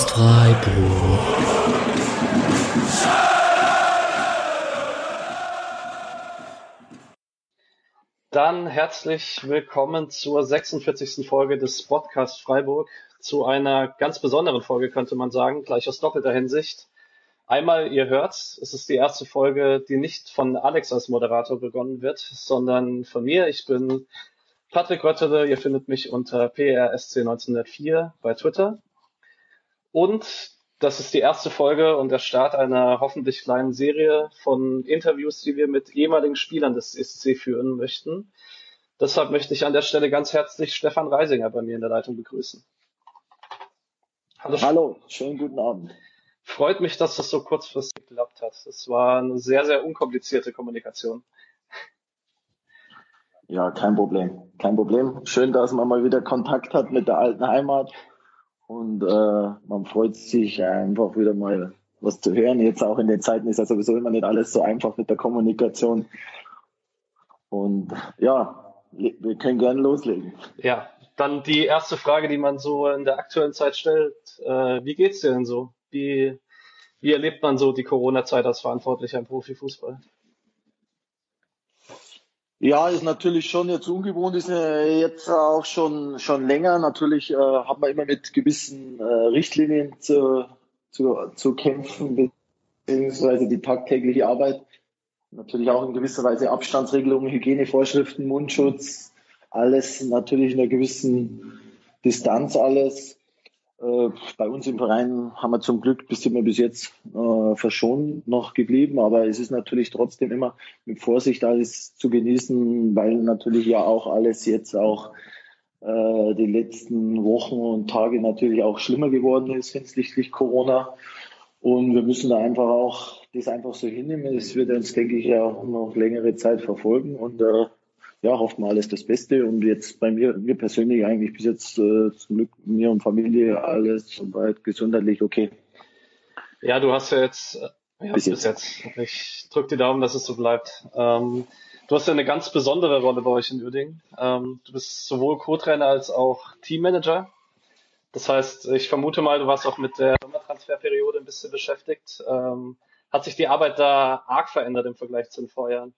Podcast Freiburg. Dann herzlich willkommen zur 46. Folge des Podcast Freiburg. Zu einer ganz besonderen Folge könnte man sagen, gleich aus doppelter Hinsicht. Einmal, ihr hört, es ist die erste Folge, die nicht von Alex als Moderator begonnen wird, sondern von mir. Ich bin Patrick Röttele, ihr findet mich unter PRSC1904 bei Twitter. Und das ist die erste Folge und der Start einer hoffentlich kleinen Serie von Interviews, die wir mit ehemaligen Spielern des SC führen möchten. Deshalb möchte ich an der Stelle ganz herzlich Stefan Reisinger bei mir in der Leitung begrüßen. Hallo, Hallo schönen guten Abend. Freut mich, dass das so kurzfristig geklappt hat. Das war eine sehr, sehr unkomplizierte Kommunikation. Ja, kein Problem. Kein Problem. Schön, dass man mal wieder Kontakt hat mit der alten Heimat. Und äh, man freut sich einfach wieder mal was zu hören. Jetzt auch in den Zeiten ist ja sowieso immer nicht alles so einfach mit der Kommunikation. Und ja, wir können gerne loslegen. Ja, dann die erste Frage, die man so in der aktuellen Zeit stellt. Äh, wie geht's dir denn so? Wie, wie erlebt man so die Corona-Zeit als Verantwortlicher im Profifußball? Ja, ist natürlich schon jetzt ungewohnt, ist äh, jetzt auch schon, schon länger. Natürlich äh, hat man immer mit gewissen äh, Richtlinien zu, zu, zu kämpfen, beziehungsweise die tagtägliche Arbeit. Natürlich auch in gewisser Weise Abstandsregelungen, Hygienevorschriften, Mundschutz, alles natürlich in einer gewissen Distanz alles. Äh, bei uns im Verein haben wir zum Glück bis sind bis jetzt äh, verschont noch geblieben, aber es ist natürlich trotzdem immer mit Vorsicht alles zu genießen, weil natürlich ja auch alles jetzt auch äh, die letzten Wochen und Tage natürlich auch schlimmer geworden ist hinsichtlich Corona. Und wir müssen da einfach auch das einfach so hinnehmen. Es wird uns, denke ich, ja auch noch längere Zeit verfolgen und äh, ja, hofft mal alles das Beste. Und jetzt bei mir, mir persönlich eigentlich bis jetzt äh, zum Glück mir und Familie alles soweit gesundheitlich okay. Ja, du hast ja jetzt, äh, ja, bis, bis jetzt. jetzt. Ich drücke die Daumen, dass es so bleibt. Ähm, du hast ja eine ganz besondere Rolle bei euch in Uerdingen. Ähm, du bist sowohl Co-Trainer als auch Teammanager. Das heißt, ich vermute mal, du warst auch mit der Sommertransferperiode ein bisschen beschäftigt. Ähm, hat sich die Arbeit da arg verändert im Vergleich zu den Vorjahren?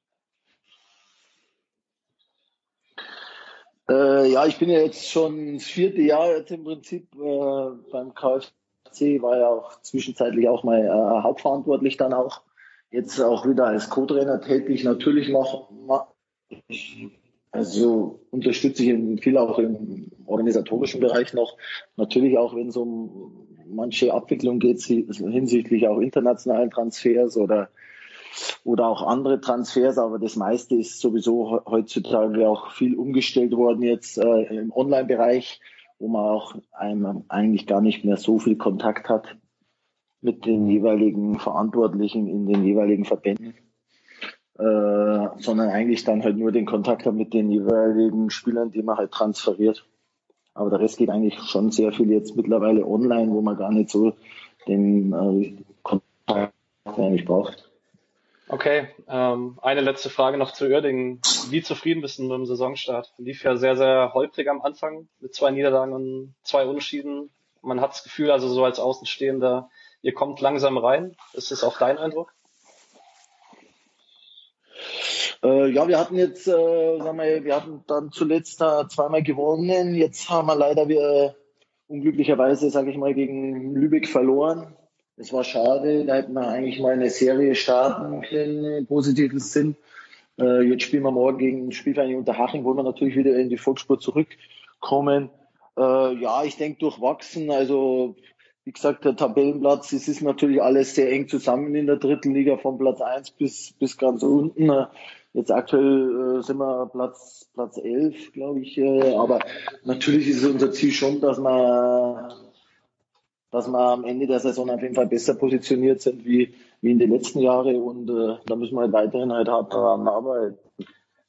Äh, ja, ich bin ja jetzt schon das vierte Jahr jetzt im Prinzip äh, beim KFC, war ja auch zwischenzeitlich auch mal äh, hauptverantwortlich dann auch. Jetzt auch wieder als Co-Trainer tätig. Natürlich noch, also unterstütze ich viel auch im organisatorischen Bereich noch. Natürlich auch, wenn es um manche Abwicklung geht, hinsichtlich auch internationalen Transfers oder oder auch andere Transfers, aber das meiste ist sowieso heutzutage auch viel umgestellt worden jetzt äh, im Online-Bereich, wo man auch einem eigentlich gar nicht mehr so viel Kontakt hat mit den jeweiligen Verantwortlichen in den jeweiligen Verbänden, äh, sondern eigentlich dann halt nur den Kontakt hat mit den jeweiligen Spielern, die man halt transferiert. Aber der Rest geht eigentlich schon sehr viel jetzt mittlerweile online, wo man gar nicht so den äh, Kontakt eigentlich braucht. Okay, ähm, eine letzte Frage noch zu Uerdingen. Wie zufrieden bist du mit dem Saisonstart? Lief ja sehr, sehr holprig am Anfang mit zwei Niederlagen und zwei Unentschieden. Man hat das Gefühl, also so als Außenstehender, ihr kommt langsam rein. Ist das auch dein Eindruck? Äh, ja, wir hatten jetzt, äh, sagen wir, wir hatten dann zuletzt äh, zweimal gewonnen. Jetzt haben wir leider wir unglücklicherweise, sage ich mal, gegen Lübeck verloren. Es war schade, da hätten wir eigentlich mal eine Serie starten können, im positiven Sinn. Äh, jetzt spielen wir morgen gegen Spielverein Unterhaching, wollen wir natürlich wieder in die Volksspur zurückkommen. Äh, ja, ich denke durchwachsen. Also, wie gesagt, der Tabellenplatz, es ist natürlich alles sehr eng zusammen in der dritten Liga von Platz eins bis, bis ganz unten. Jetzt aktuell äh, sind wir Platz, Platz elf, glaube ich. Äh, aber natürlich ist unser Ziel schon, dass wir dass wir am Ende der Saison auf jeden Fall besser positioniert sind wie, wie in den letzten Jahren und äh, da müssen wir halt weiterhin halt hart daran arbeiten.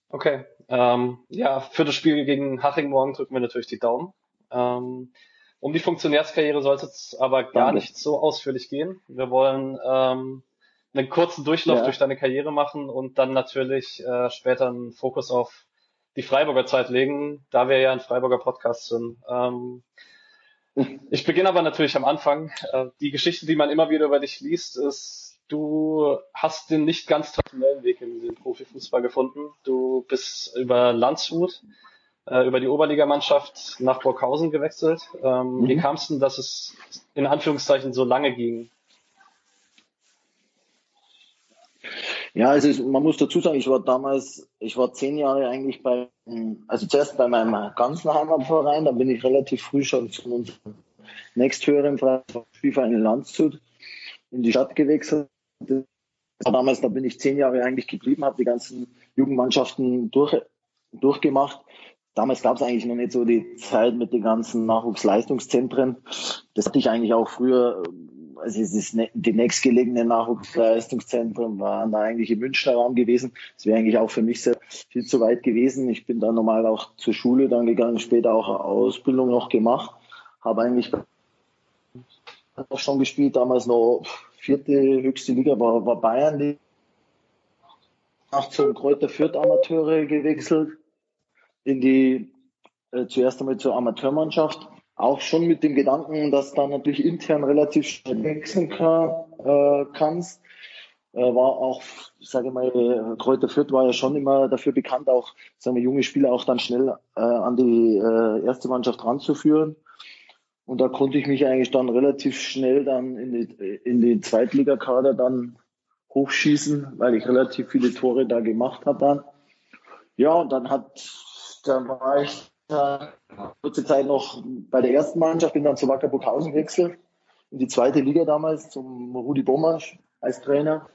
Okay, ähm, ja, für das Spiel gegen Haching morgen drücken wir natürlich die Daumen. Ähm, um die Funktionärskarriere sollte es aber gar Danke. nicht so ausführlich gehen. Wir wollen ähm, einen kurzen Durchlauf ja. durch deine Karriere machen und dann natürlich äh, später einen Fokus auf die Freiburger Zeit legen, da wir ja ein Freiburger Podcast sind. Ähm, Ich beginne aber natürlich am Anfang. Äh, die Geschichte, die man immer wieder über dich liest, ist, du hast den nicht ganz traditionellen Weg in den Profifußball gefunden. Du bist über Landshut, äh, über die Oberligamannschaft nach Burghausen gewechselt. Ähm, mhm. Wie kam es denn, dass es in Anführungszeichen so lange ging? Ja, also man muss dazu sagen, ich war damals, ich war zehn Jahre eigentlich bei, also zuerst bei meinem ganzen Heimatverein, dann bin ich relativ früh schon zu unserem nächsthöheren Spielverein in Landshut in die Stadt gewechselt. Damals, da bin ich zehn Jahre eigentlich geblieben, habe die ganzen Jugendmannschaften durch, durchgemacht. Damals gab es eigentlich noch nicht so die Zeit mit den ganzen Nachwuchsleistungszentren. Das hatte ich eigentlich auch früher also ist ne, die nächstgelegenen Nachwuchsleistungszentren waren da eigentlich im Münchner Raum gewesen. Das wäre eigentlich auch für mich sehr viel zu weit gewesen. Ich bin dann normal auch zur Schule dann gegangen, später auch Ausbildung noch gemacht. Habe eigentlich auch schon gespielt, damals noch vierte höchste Liga war, war Bayern. Nach zum Kräuter Fürth Amateure gewechselt in die äh, zuerst einmal zur Amateurmannschaft auch schon mit dem Gedanken, dass da natürlich intern relativ schnell wechseln kann, äh, kannst. Äh, war auch, sage ich mal, Kräuter Fürth war ja schon immer dafür bekannt, auch sagen wir, junge Spieler auch dann schnell äh, an die äh, erste Mannschaft ranzuführen. Und da konnte ich mich eigentlich dann relativ schnell dann in die, in die Zweitligakader dann hochschießen, weil ich relativ viele Tore da gemacht habe dann. Ja, und dann hat, da war ich kurze Zeit noch bei der ersten Mannschaft, bin dann zu Wacker Burghausen gewechselt, in die zweite Liga damals, zum Rudi Bomasch als Trainer.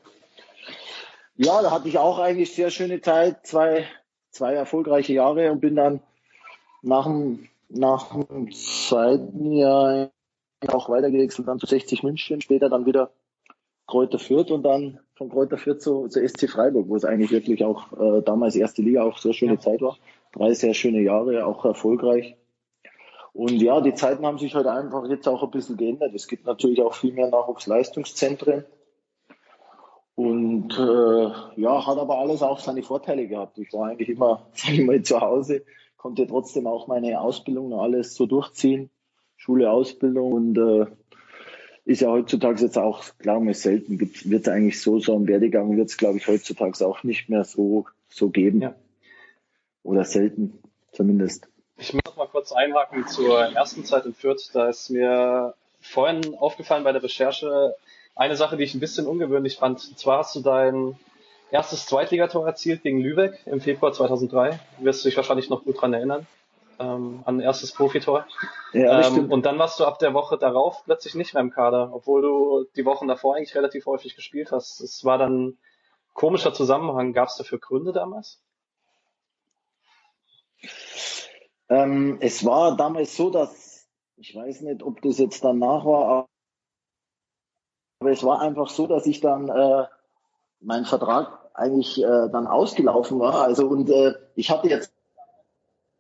Ja, da hatte ich auch eigentlich sehr schöne Zeit, zwei, zwei erfolgreiche Jahre und bin dann nach dem, nach dem zweiten Jahr auch weitergewechselt, dann zu 60 München, später dann wieder Kräuter Fürth und dann von Kräuter Fürth zu, zu SC Freiburg, wo es eigentlich wirklich auch äh, damals erste Liga auch sehr schöne ja. Zeit war drei sehr schöne Jahre, auch erfolgreich. Und ja, die Zeiten haben sich halt einfach jetzt auch ein bisschen geändert. Es gibt natürlich auch viel mehr Nachwuchsleistungszentren. Und äh, ja, hat aber alles auch seine Vorteile gehabt. Ich war eigentlich immer, sag ich mal, zu Hause, konnte trotzdem auch meine Ausbildung und alles so durchziehen. Schule, Ausbildung und äh, ist ja heutzutage jetzt auch, glaube ich, selten, wird es eigentlich so, so ein Werdegang wird es, glaube ich, heutzutage auch nicht mehr so, so geben. Ja. Oder selten zumindest. Ich muss mal kurz einhaken zur ersten Zeit in Fürth. Da ist mir vorhin aufgefallen bei der Recherche eine Sache, die ich ein bisschen ungewöhnlich fand. Und zwar hast du dein erstes Zweitligator erzielt gegen Lübeck im Februar 2003. Du wirst dich wahrscheinlich noch gut dran erinnern. Ähm, an erstes Profitor. Ja, ähm, und dann warst du ab der Woche darauf plötzlich nicht mehr im Kader, obwohl du die Wochen davor eigentlich relativ häufig gespielt hast. Es war dann komischer Zusammenhang. Gab es dafür Gründe damals? Ähm, es war damals so, dass, ich weiß nicht, ob das jetzt danach war, aber es war einfach so, dass ich dann, äh, mein Vertrag eigentlich äh, dann ausgelaufen war. Also und äh, ich hatte jetzt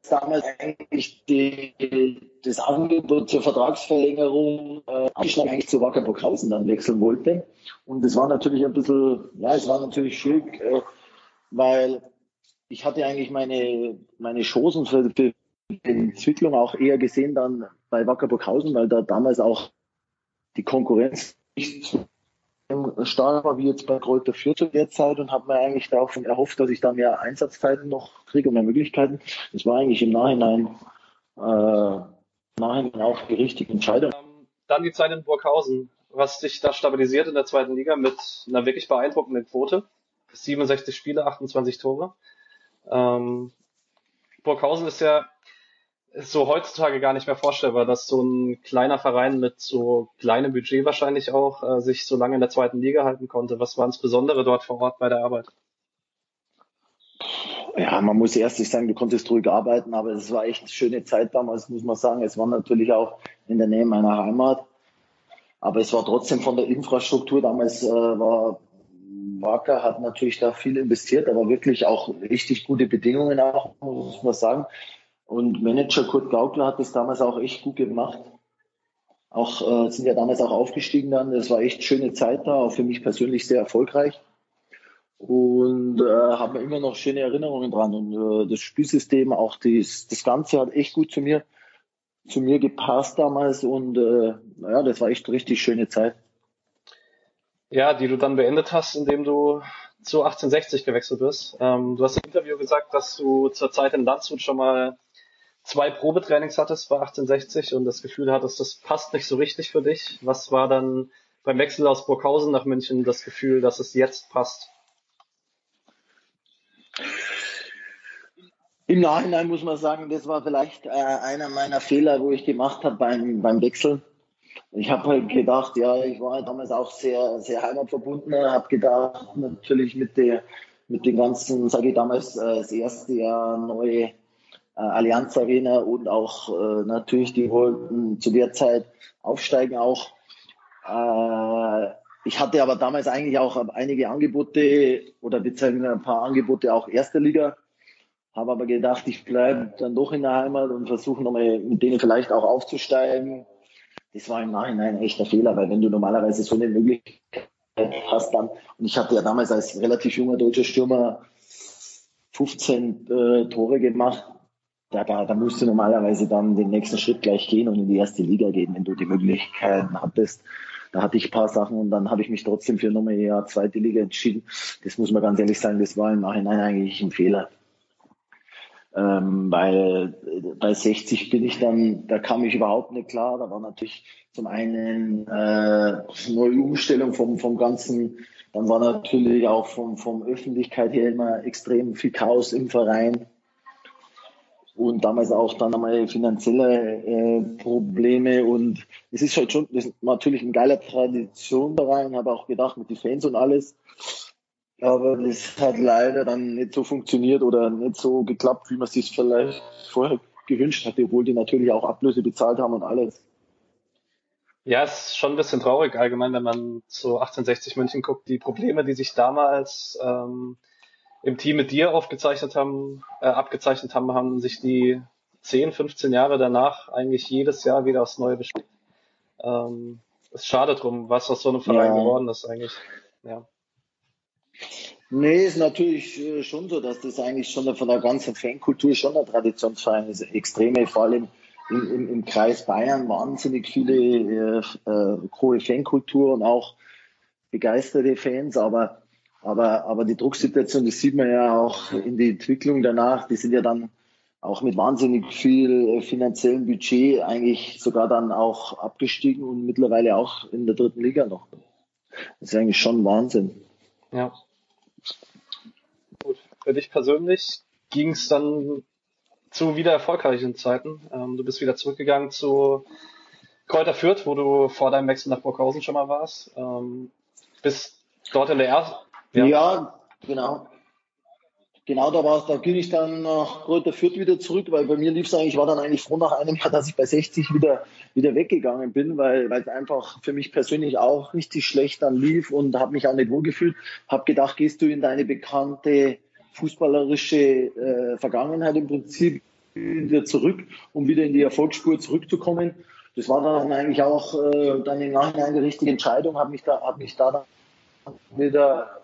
damals eigentlich die, das Angebot zur Vertragsverlängerung äh, eigentlich zu Wacker Burghausen dann wechseln wollte. Und es war natürlich ein bisschen, ja, es war natürlich schwierig, äh, weil ich hatte eigentlich meine, meine Chancen für, die Entwicklung auch eher gesehen dann bei Wacker Burghausen, weil da damals auch die Konkurrenz nicht so stark war wie jetzt bei Kräuter Fürth zu der Zeit und habe mir eigentlich davon erhofft, dass ich da mehr Einsatzzeiten noch kriege und mehr Möglichkeiten. Das war eigentlich im Nachhinein, äh, Nachhinein auch die richtige Entscheidung. Ähm, dann die Zeit in Burghausen, was sich da stabilisiert in der zweiten Liga mit einer wirklich beeindruckenden Quote. 67 Spiele, 28 Tore. Ähm, Burghausen ist ja ist so heutzutage gar nicht mehr vorstellbar, dass so ein kleiner Verein mit so kleinem Budget wahrscheinlich auch äh, sich so lange in der zweiten Liga halten konnte. Was war das Besondere dort vor Ort bei der Arbeit? Ja, man muss erstlich sagen, du konntest ruhig arbeiten, aber es war echt eine schöne Zeit damals, muss man sagen. Es war natürlich auch in der Nähe meiner Heimat. Aber es war trotzdem von der Infrastruktur damals äh, war Wacker hat natürlich da viel investiert, aber wirklich auch richtig gute Bedingungen auch, muss man sagen. Und Manager Kurt Gaukler hat das damals auch echt gut gemacht. Auch äh, sind ja damals auch aufgestiegen dann. Das war echt schöne Zeit da, auch für mich persönlich sehr erfolgreich. Und äh, habe immer noch schöne Erinnerungen dran. Und äh, das Spielsystem, auch dies, das Ganze hat echt gut zu mir zu mir gepasst damals und äh, naja, das war echt eine richtig schöne Zeit. Ja, die du dann beendet hast, indem du zu 1860 gewechselt bist. Ähm, du hast im Interview gesagt, dass du zur Zeit in Landshut schon mal zwei Probetrainings hattest bei 1860 und das Gefühl hattest, das passt nicht so richtig für dich. Was war dann beim Wechsel aus Burghausen nach München das Gefühl, dass es jetzt passt? Im Nachhinein muss man sagen, das war vielleicht äh, einer meiner Fehler, wo ich gemacht habe beim, beim Wechsel. Ich habe halt gedacht, ja, ich war damals auch sehr, sehr heimatverbunden, habe gedacht, natürlich mit der, mit den ganzen, sage ich damals, äh, das erste Jahr neue äh, Allianz Arena und auch äh, natürlich, die wollten zu der Zeit aufsteigen auch. Ich hatte aber damals eigentlich auch einige Angebote oder beziehungsweise ein paar Angebote auch erster Liga habe aber gedacht, ich bleibe dann doch in der Heimat und versuche nochmal mit denen vielleicht auch aufzusteigen. Das war im Nachhinein ein echter Fehler, weil wenn du normalerweise so eine Möglichkeit hast dann, und ich hatte ja damals als relativ junger deutscher Stürmer 15 äh, Tore gemacht, da, da, da musst du normalerweise dann den nächsten Schritt gleich gehen und in die erste Liga gehen, wenn du die Möglichkeiten hattest. Da hatte ich ein paar Sachen und dann habe ich mich trotzdem für nochmal eher zweite Liga entschieden. Das muss man ganz ehrlich sagen, das war im Nachhinein eigentlich ein Fehler ähm, weil bei 60 bin ich dann, da kam ich überhaupt nicht klar. Da war natürlich zum einen äh, neue Umstellung vom, vom Ganzen, dann war natürlich auch vom, vom Öffentlichkeit her immer extrem viel Chaos im Verein. Und damals auch dann einmal finanzielle äh, Probleme. Und es ist halt schon ist natürlich ein geiler Traditionverein, habe auch gedacht mit den Fans und alles. Aber das hat leider dann nicht so funktioniert oder nicht so geklappt, wie man sich vielleicht vorher gewünscht hatte, obwohl die natürlich auch Ablöse bezahlt haben und alles. Ja, es ist schon ein bisschen traurig allgemein, wenn man zu 1860 München guckt. Die Probleme, die sich damals ähm, im Team mit dir aufgezeichnet haben, äh, abgezeichnet haben, haben sich die 10, 15 Jahre danach eigentlich jedes Jahr wieder aufs Neue bestätigt. Ähm, ist schade drum, was aus so einem Verein ja. geworden ist eigentlich. Ja. Nee, ist natürlich äh, schon so, dass das eigentlich schon von der ganzen Fankultur schon ein Traditionsverein ist. Extreme, vor allem im, im, im Kreis Bayern, wahnsinnig viele äh, äh, hohe Fankultur und auch begeisterte Fans, aber, aber, aber die Drucksituation, das sieht man ja auch in der Entwicklung danach, die sind ja dann auch mit wahnsinnig viel äh, finanziellem Budget eigentlich sogar dann auch abgestiegen und mittlerweile auch in der dritten Liga noch. Das ist eigentlich schon Wahnsinn. Ja. Für dich persönlich ging es dann zu wieder erfolgreichen Zeiten. Ähm, du bist wieder zurückgegangen zu Kräuter Fürth, wo du vor deinem Wechsel nach Burghausen schon mal warst. Ähm, bist dort in der ersten. Ja. ja, genau. Genau, da war da ging ich dann nach Kräuter Fürth wieder zurück, weil bei mir lief es eigentlich, ich war dann eigentlich froh nach einem Jahr, dass ich bei 60 wieder, wieder weggegangen bin, weil, weil es einfach für mich persönlich auch richtig schlecht dann lief und habe mich auch nicht wohlgefühlt. Habe gedacht, gehst du in deine bekannte fußballerische äh, Vergangenheit im Prinzip wieder zurück, um wieder in die Erfolgsspur zurückzukommen. Das war dann eigentlich auch äh, dann im Nachhinein die richtige Entscheidung, habe mich da, hab mich da dann wieder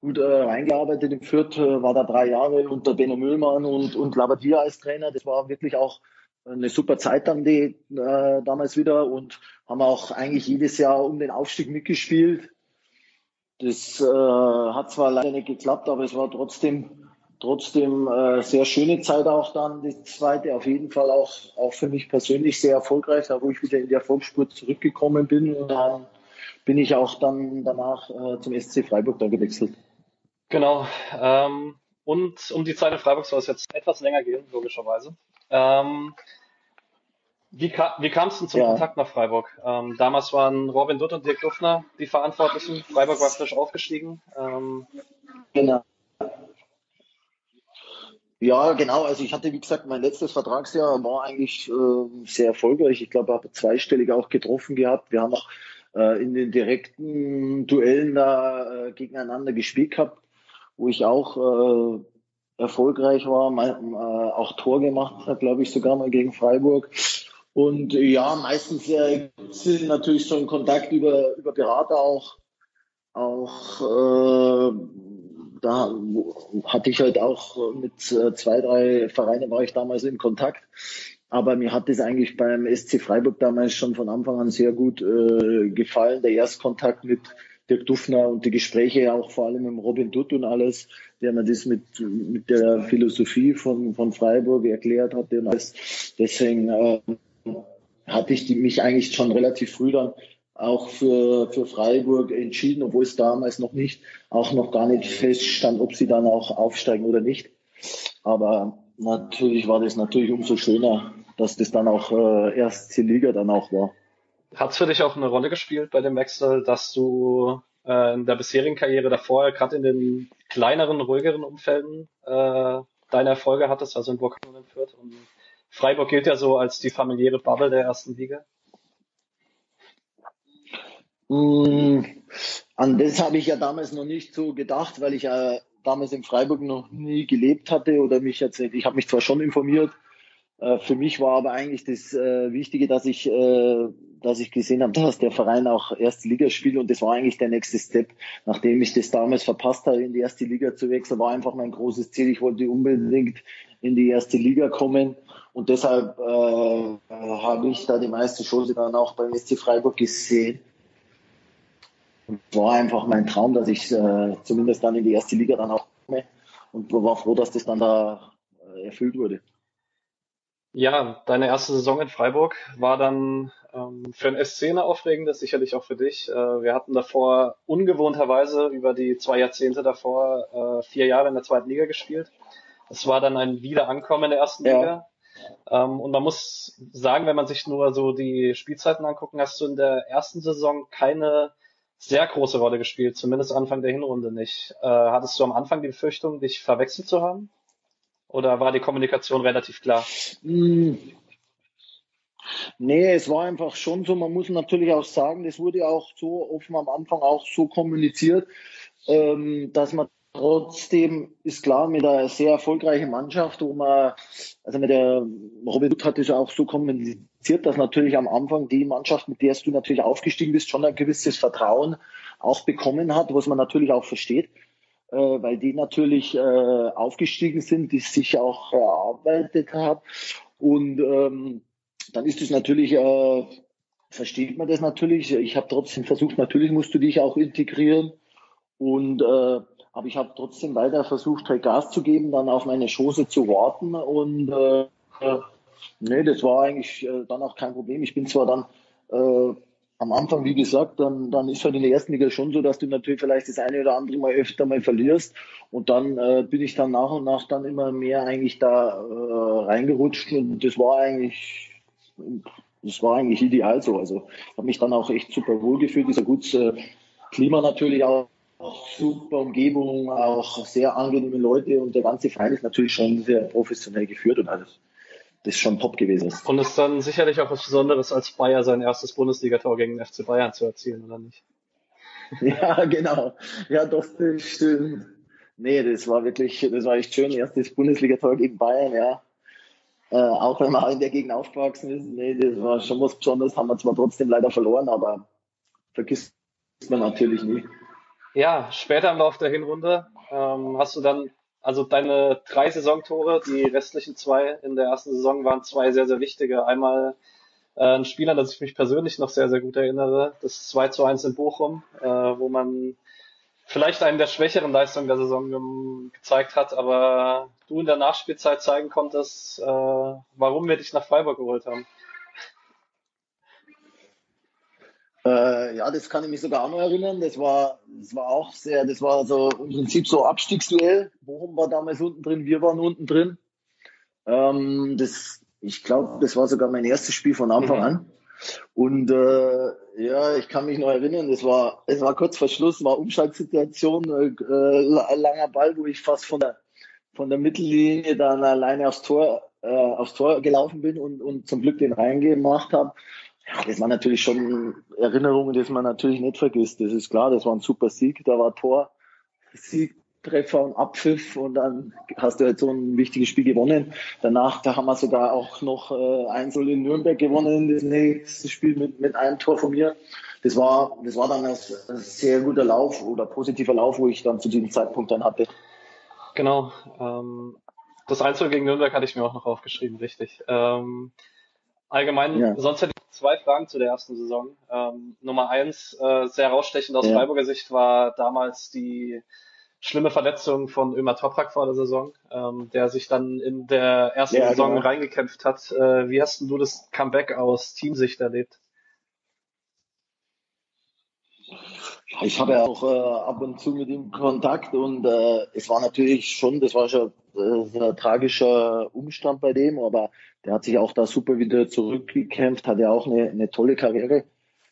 gut äh, reingearbeitet. Im Fürth äh, war da drei Jahre unter Benno Müllmann und, und Labadia als Trainer. Das war wirklich auch eine super Zeit dann die, äh, damals wieder und haben auch eigentlich jedes Jahr um den Aufstieg mitgespielt. Das äh, hat zwar leider nicht geklappt, aber es war trotzdem trotzdem äh, sehr schöne Zeit auch dann. Die zweite auf jeden Fall auch, auch für mich persönlich sehr erfolgreich, da wo ich wieder in die Erfolgsspur zurückgekommen bin. Und dann bin ich auch dann danach äh, zum SC Freiburg da gewechselt. Genau. Ähm, und um die Zeit in Freiburg soll es jetzt etwas länger gehen, logischerweise. Ähm, wie, ka wie kam es denn zum ja. Kontakt nach Freiburg? Ähm, damals waren Robin Dutt und Dirk Duffner die Verantwortlichen. Freiburg war frisch aufgestiegen. Ähm, genau. Ja, genau. Also ich hatte, wie gesagt, mein letztes Vertragsjahr war eigentlich äh, sehr erfolgreich. Ich glaube, habe zweistellig auch getroffen gehabt. Wir haben auch äh, in den direkten Duellen da äh, gegeneinander gespielt gehabt wo ich auch äh, erfolgreich war, mein, äh, auch Tor gemacht hat, glaube ich, sogar mal gegen Freiburg. Und äh, ja, meistens äh, sind natürlich ein Kontakt über, über Berater auch. Auch äh, da hatte ich halt auch mit äh, zwei, drei Vereinen war ich damals in Kontakt. Aber mir hat das eigentlich beim SC Freiburg damals schon von Anfang an sehr gut äh, gefallen. Der Erstkontakt mit Dirk Duffner und die Gespräche auch vor allem mit Robin Dutt und alles, der mir das mit, mit der Philosophie von, von Freiburg erklärt alles. Deswegen äh, hatte ich die, mich eigentlich schon relativ früh dann auch für, für Freiburg entschieden, obwohl es damals noch nicht, auch noch gar nicht feststand, ob sie dann auch aufsteigen oder nicht. Aber natürlich war das natürlich umso schöner, dass das dann auch äh, erste Liga dann auch war. Hat es für dich auch eine Rolle gespielt bei dem Wechsel, dass du äh, in der bisherigen Karriere davor, gerade in den kleineren, ruhigeren Umfelden, äh, deine Erfolge hattest, also in Burg und in Fürth? Und Freiburg gilt ja so als die familiäre Bubble der ersten Liga. Mm, an das habe ich ja damals noch nicht so gedacht, weil ich ja damals in Freiburg noch nie gelebt hatte oder mich jetzt, ich habe mich zwar schon informiert, äh, für mich war aber eigentlich das äh, Wichtige, dass ich, äh, dass ich gesehen habe, dass der Verein auch erste Liga spielt und das war eigentlich der nächste Step. Nachdem ich das damals verpasst habe, in die erste Liga zu wechseln, war einfach mein großes Ziel. Ich wollte unbedingt in die erste Liga kommen und deshalb äh, habe ich da die meiste Chance dann auch beim SC Freiburg gesehen. Und war einfach mein Traum, dass ich äh, zumindest dann in die erste Liga dann auch komme und war froh, dass das dann da äh, erfüllt wurde. Ja, deine erste Saison in Freiburg war dann ähm, für ein SC eine aufregende, sicherlich auch für dich. Äh, wir hatten davor ungewohnterweise über die zwei Jahrzehnte davor äh, vier Jahre in der zweiten Liga gespielt. Es war dann ein Wiederankommen in der ersten ja. Liga. Ähm, und man muss sagen, wenn man sich nur so die Spielzeiten angucken, hast du in der ersten Saison keine sehr große Rolle gespielt, zumindest Anfang der Hinrunde nicht. Äh, hattest du am Anfang die Befürchtung, dich verwechselt zu haben? Oder war die Kommunikation relativ klar? Mm. Nee, es war einfach schon so. Man muss natürlich auch sagen, das wurde auch so offen am Anfang auch so kommuniziert, ähm, dass man trotzdem ist klar mit einer sehr erfolgreichen Mannschaft, wo man, also mit der Robin Hood hat es auch so kommuniziert, dass natürlich am Anfang die Mannschaft, mit der du natürlich aufgestiegen bist, schon ein gewisses Vertrauen auch bekommen hat, was man natürlich auch versteht äh, weil die natürlich äh, aufgestiegen sind, die sich auch erarbeitet haben. Und ähm, dann ist es natürlich, äh, versteht man das natürlich. Ich habe trotzdem versucht, natürlich musst du dich auch integrieren. Und äh, aber ich habe trotzdem weiter versucht, halt Gas zu geben, dann auf meine Chance zu warten. Und äh, nee, das war eigentlich äh, dann auch kein Problem. Ich bin zwar dann äh, am Anfang, wie gesagt, dann, dann ist halt in der ersten Liga schon so, dass du natürlich vielleicht das eine oder andere mal öfter mal verlierst. Und dann äh, bin ich dann nach und nach dann immer mehr eigentlich da äh, reingerutscht und das war eigentlich, das war eigentlich ideal so. Also ich habe mich dann auch echt super wohl gefühlt, dieser gutes äh, Klima natürlich auch, auch super Umgebung, auch sehr angenehme Leute und der ganze Verein ist natürlich schon sehr professionell geführt und alles das schon top gewesen ist. Und ist dann sicherlich auch was Besonderes, als Bayer sein erstes Bundesligator gegen den FC Bayern zu erzielen, oder nicht? Ja, genau. Ja, doch, das stimmt. Nee, das war wirklich, das war echt schön. Erstes Bundesligator gegen Bayern, ja. Äh, auch wenn man in der Gegend aufgewachsen ist. Nee, das war schon was Besonderes. Haben wir zwar trotzdem leider verloren, aber vergisst man natürlich nie. Ja, später im Laufe der Hinrunde ähm, hast du dann also deine drei Saisontore, die restlichen zwei in der ersten Saison waren zwei sehr, sehr wichtige. Einmal äh, ein Spiel, an das ich mich persönlich noch sehr, sehr gut erinnere, das 2 zu 1 in Bochum, äh, wo man vielleicht einen der schwächeren Leistungen der Saison gezeigt hat, aber du in der Nachspielzeit zeigen konntest, äh, warum wir dich nach Freiburg geholt haben. Äh, ja, das kann ich mich sogar auch noch erinnern. Das war, das war auch sehr, das war so im Prinzip so Abstiegsduell. Bochum war damals unten drin, wir waren unten drin. Ähm, das, ich glaube, das war sogar mein erstes Spiel von Anfang mhm. an. Und äh, ja, ich kann mich noch erinnern, das war, es war kurz vor Schluss, war Umschaltsituation, äh, langer Ball, wo ich fast von der von der Mittellinie dann alleine aufs Tor, äh, aufs Tor gelaufen bin und, und zum Glück den reingemacht habe. Das waren natürlich schon Erinnerungen, die man natürlich nicht vergisst. Das ist klar, das war ein super Sieg, da war Tor, Siegtreffer und Abpfiff und dann hast du halt so ein wichtiges Spiel gewonnen. Danach, da haben wir sogar auch noch äh, Einzel in Nürnberg gewonnen, das nächste Spiel mit, mit einem Tor von mir. Das war, das war dann ein, ein sehr guter Lauf oder positiver Lauf, wo ich dann zu diesem Zeitpunkt dann hatte. Genau. Ähm, Das Einzel gegen Nürnberg hatte ich mir auch noch aufgeschrieben, richtig. Ähm, allgemein, ja. sonst hätte ich zwei Fragen zu der ersten Saison. Ähm, Nummer eins, äh, sehr herausstechend aus ja. Freiburger Sicht war damals die schlimme Verletzung von Ömer Toprak vor der Saison, ähm, der sich dann in der ersten ja, Saison genau. reingekämpft hat. Äh, wie hast du das Comeback aus Teamsicht erlebt? Ich habe ja auch äh, ab und zu mit ihm Kontakt und äh, es war natürlich schon, das war schon äh, ein tragischer Umstand bei dem, aber der hat sich auch da super wieder zurückgekämpft, hat ja auch eine, eine tolle Karriere,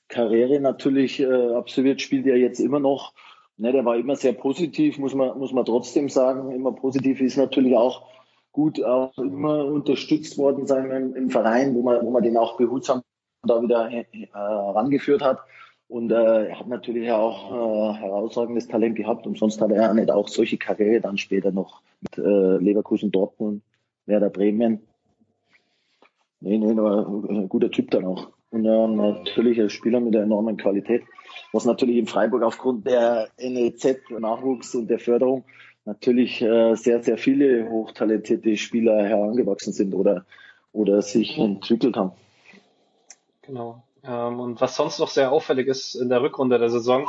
Karriere natürlich äh, absolviert, spielt ja jetzt immer noch. Ne, der war immer sehr positiv, muss man, muss man trotzdem sagen. Immer positiv ist natürlich auch gut, auch immer unterstützt worden sein im, im Verein, wo man, wo man den auch behutsam da wieder äh, rangeführt hat. Und äh, er hat natürlich auch äh, herausragendes Talent gehabt. Umsonst hat er nicht auch solche Karriere dann später noch mit äh, Leverkusen, Dortmund, Werder Bremen. Nee, nee, aber ein guter Typ dann auch. Und äh, natürlich ein Spieler mit einer enormen Qualität, was natürlich in Freiburg aufgrund der NEZ-Nachwuchs und der Förderung natürlich äh, sehr, sehr viele hochtalentierte Spieler herangewachsen sind oder, oder sich entwickelt haben. Genau. Ähm, und was sonst noch sehr auffällig ist in der Rückrunde der Saison,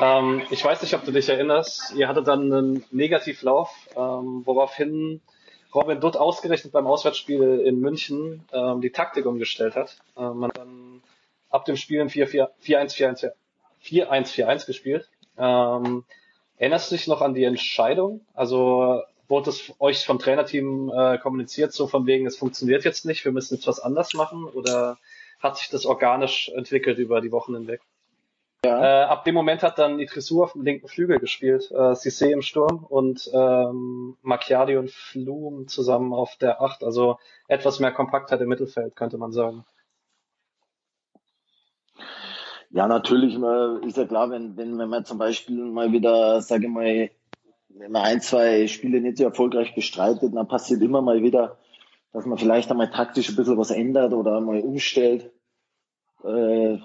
ähm, ich weiß nicht, ob du dich erinnerst, ihr hattet dann einen Negativlauf, ähm, woraufhin Robin Dutt ausgerechnet beim Auswärtsspiel in München ähm, die Taktik umgestellt hat. Ähm, man hat dann ab dem Spiel in 4-1-4-1 gespielt. Ähm, erinnerst du dich noch an die Entscheidung? Also wurde es euch vom Trainerteam äh, kommuniziert, so von wegen, es funktioniert jetzt nicht, wir müssen jetzt was anders machen? Oder hat sich das organisch entwickelt über die Wochen hinweg. Ja. Äh, ab dem Moment hat dann Idrissou auf dem linken Flügel gespielt, äh, Cissé im Sturm und ähm, Macchiadi und Flum zusammen auf der Acht. Also etwas mehr Kompaktheit im Mittelfeld, könnte man sagen. Ja, natürlich ist ja klar, wenn, wenn, wenn man zum Beispiel mal wieder, sage ich mal, wenn man ein, zwei Spiele nicht so erfolgreich bestreitet, dann passiert immer mal wieder, dass man vielleicht einmal taktisch ein bisschen was ändert oder mal umstellt. Äh,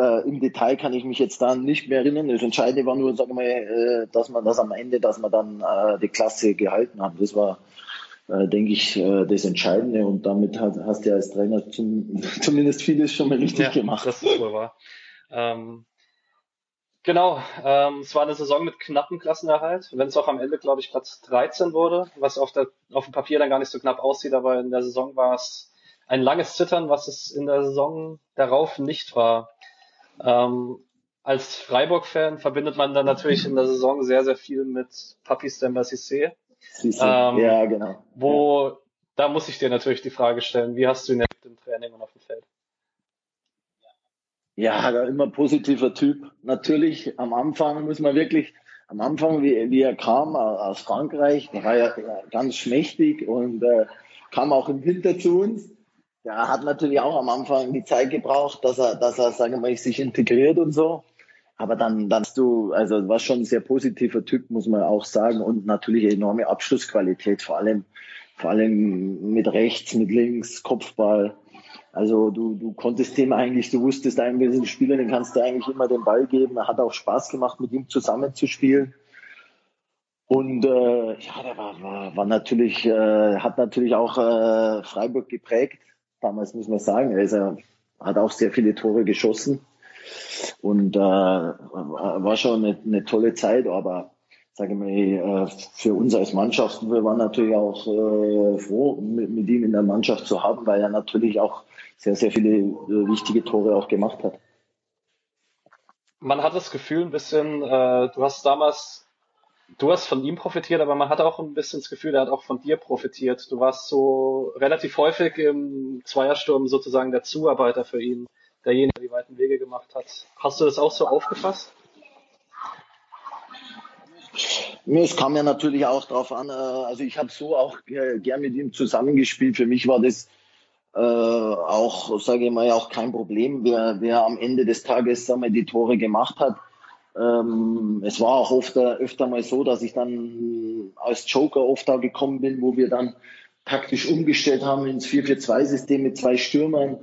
äh, Im Detail kann ich mich jetzt da nicht mehr erinnern. Das Entscheidende war nur, sagen wir mal, äh, dass man das am Ende, dass man dann äh, die Klasse gehalten hat. Das war, äh, denke ich, äh, das Entscheidende. Und damit hat, hast du ja als Trainer zum, zumindest vieles schon mal richtig ja, gemacht. Das ist wohl wahr. Ähm, Genau, ähm, es war eine Saison mit knappen Klassenerhalt, wenn es auch am Ende, glaube ich, Platz 13 wurde, was auf, der, auf dem Papier dann gar nicht so knapp aussieht, aber in der Saison war es ein langes Zittern, was es in der Saison darauf nicht war. Ähm, als Freiburg-Fan verbindet man dann natürlich in der Saison sehr, sehr viel mit Papi Stemba Cissé. Ähm, ja, genau. Wo, ja. da muss ich dir natürlich die Frage stellen, wie hast du ihn erlebt im Training und auf dem Feld? Ja, da immer positiver Typ. Natürlich, am Anfang muss man wirklich, am Anfang, wie, wie er kam aus Frankreich, der war ja ganz schmächtig und äh, kam auch im Winter zu uns. Der hat natürlich auch am Anfang die Zeit gebraucht, dass er, dass er, sagen wir mal, sich integriert und so. Aber dann, dann hast du, also war schon ein sehr positiver Typ, muss man auch sagen, und natürlich enorme Abschlussqualität, vor allem, vor allem mit rechts, mit links, Kopfball. Also du, du konntest dem eigentlich, du wusstest eigentlich, diesen Spieler, den kannst du eigentlich immer den Ball geben. Er hat auch Spaß gemacht, mit ihm zusammenzuspielen. Und äh, ja, der war, war, war natürlich, äh, hat natürlich auch äh, Freiburg geprägt. Damals muss man sagen, er äh, hat auch sehr viele Tore geschossen und äh, war schon eine, eine tolle Zeit. Aber sage mal, äh, für uns als Mannschaft, wir waren natürlich auch äh, froh, mit, mit ihm in der Mannschaft zu haben, weil er natürlich auch sehr, sehr viele äh, wichtige Tore auch gemacht hat. Man hat das Gefühl ein bisschen, äh, du hast damals, du hast von ihm profitiert, aber man hat auch ein bisschen das Gefühl, er hat auch von dir profitiert. Du warst so relativ häufig im Zweiersturm sozusagen der Zuarbeiter für ihn, derjenige, der die weiten Wege gemacht hat. Hast du das auch so aufgefasst? Es kam ja natürlich auch darauf an, äh, also ich habe so auch gern mit ihm zusammengespielt. Für mich war das äh, auch, sage ich mal, auch kein Problem, wer, wer am Ende des Tages sagen wir, die Tore gemacht hat. Ähm, es war auch oft, öfter mal so, dass ich dann als Joker oft da gekommen bin, wo wir dann taktisch umgestellt haben ins 4-4-2-System mit zwei Stürmern.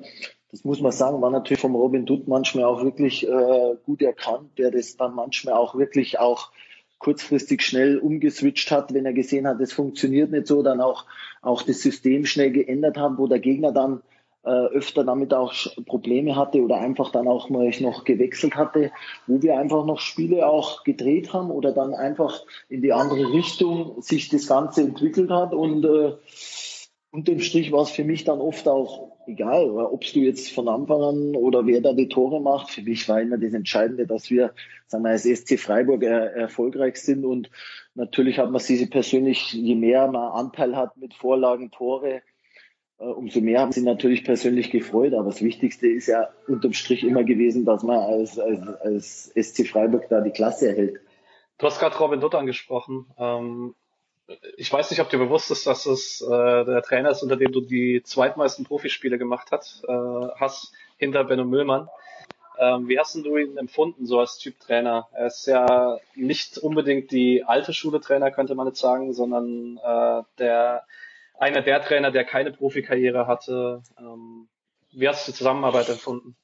Das muss man sagen, war natürlich vom Robin Dutt manchmal auch wirklich äh, gut erkannt, der das dann manchmal auch wirklich auch kurzfristig schnell umgeswitcht hat, wenn er gesehen hat, es funktioniert nicht so, dann auch, auch das System schnell geändert hat, wo der Gegner dann äh, öfter damit auch Probleme hatte oder einfach dann auch mal noch gewechselt hatte, wo wir einfach noch Spiele auch gedreht haben oder dann einfach in die andere Richtung sich das Ganze entwickelt hat und äh, unterm Strich war es für mich dann oft auch egal, ob du jetzt von Anfang an oder wer da die Tore macht. Für mich war immer das Entscheidende, dass wir, sagen wir, als SC Freiburg er, erfolgreich sind und natürlich hat man sie persönlich, je mehr man Anteil hat mit Vorlagen, Tore, umso mehr haben sie natürlich persönlich gefreut. Aber das Wichtigste ist ja unterm Strich immer gewesen, dass man als, als, als SC Freiburg da die Klasse erhält. Du hast gerade Robin Dutt angesprochen. Ähm, ich weiß nicht, ob dir bewusst ist, dass es äh, der Trainer ist, unter dem du die zweitmeisten Profispiele gemacht hast, äh, hast hinter Benno Müllmann. Ähm, wie hast du ihn empfunden, so als Typ Trainer? Er ist ja nicht unbedingt die alte Schule Trainer, könnte man jetzt sagen, sondern äh, der einer der Trainer, der keine Profikarriere hatte. Ähm, wie hast du die Zusammenarbeit empfunden?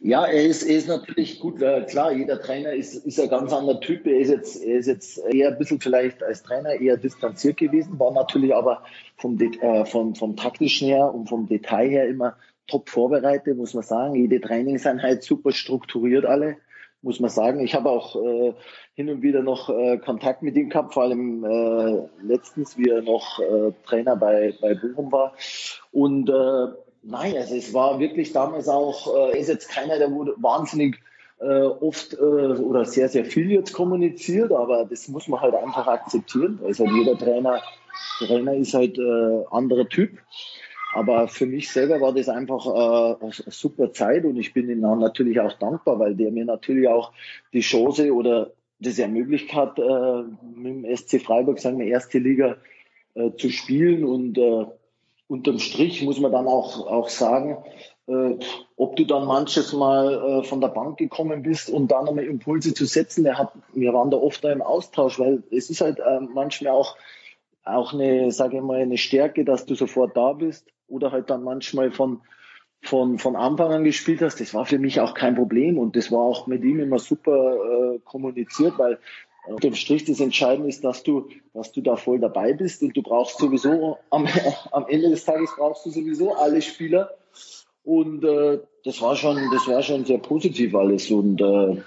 Ja, er ist, er ist natürlich gut, klar, jeder Trainer ist, ist ein ganz anderer Typ. Er ist, jetzt, er ist jetzt eher ein bisschen vielleicht als Trainer eher distanziert gewesen, war natürlich aber vom, äh, vom, vom taktischen her und vom Detail her immer top vorbereitet, muss man sagen. Jede Trainingseinheit super strukturiert alle muss man sagen. Ich habe auch äh, hin und wieder noch äh, Kontakt mit ihm gehabt, vor allem äh, letztens, wie er noch äh, Trainer bei, bei Bochum war. Und äh, nein, also es war wirklich damals auch, äh, ist jetzt keiner, der wurde wahnsinnig äh, oft äh, oder sehr, sehr viel jetzt kommuniziert, aber das muss man halt einfach akzeptieren. Also jeder Trainer, Trainer ist halt äh, anderer Typ. Aber für mich selber war das einfach äh, eine super Zeit und ich bin ihm natürlich auch dankbar, weil der mir natürlich auch die Chance oder das ermöglicht hat, äh, mit dem SC Freiburg, sagen wir, erste Liga äh, zu spielen. Und äh, unterm Strich muss man dann auch, auch sagen, äh, ob du dann manches Mal äh, von der Bank gekommen bist und dann nochmal Impulse zu setzen. Der hat, wir waren da oft da im Austausch, weil es ist halt äh, manchmal auch, auch eine, sage ich mal, eine Stärke, dass du sofort da bist oder halt dann manchmal von, von, von Anfang an gespielt hast, das war für mich auch kein Problem und das war auch mit ihm immer super äh, kommuniziert, weil unterm Strich das Entscheidende ist, dass du, dass du da voll dabei bist und du brauchst sowieso am, am Ende des Tages brauchst du sowieso alle Spieler und äh, das war schon, das war schon sehr positiv alles und äh,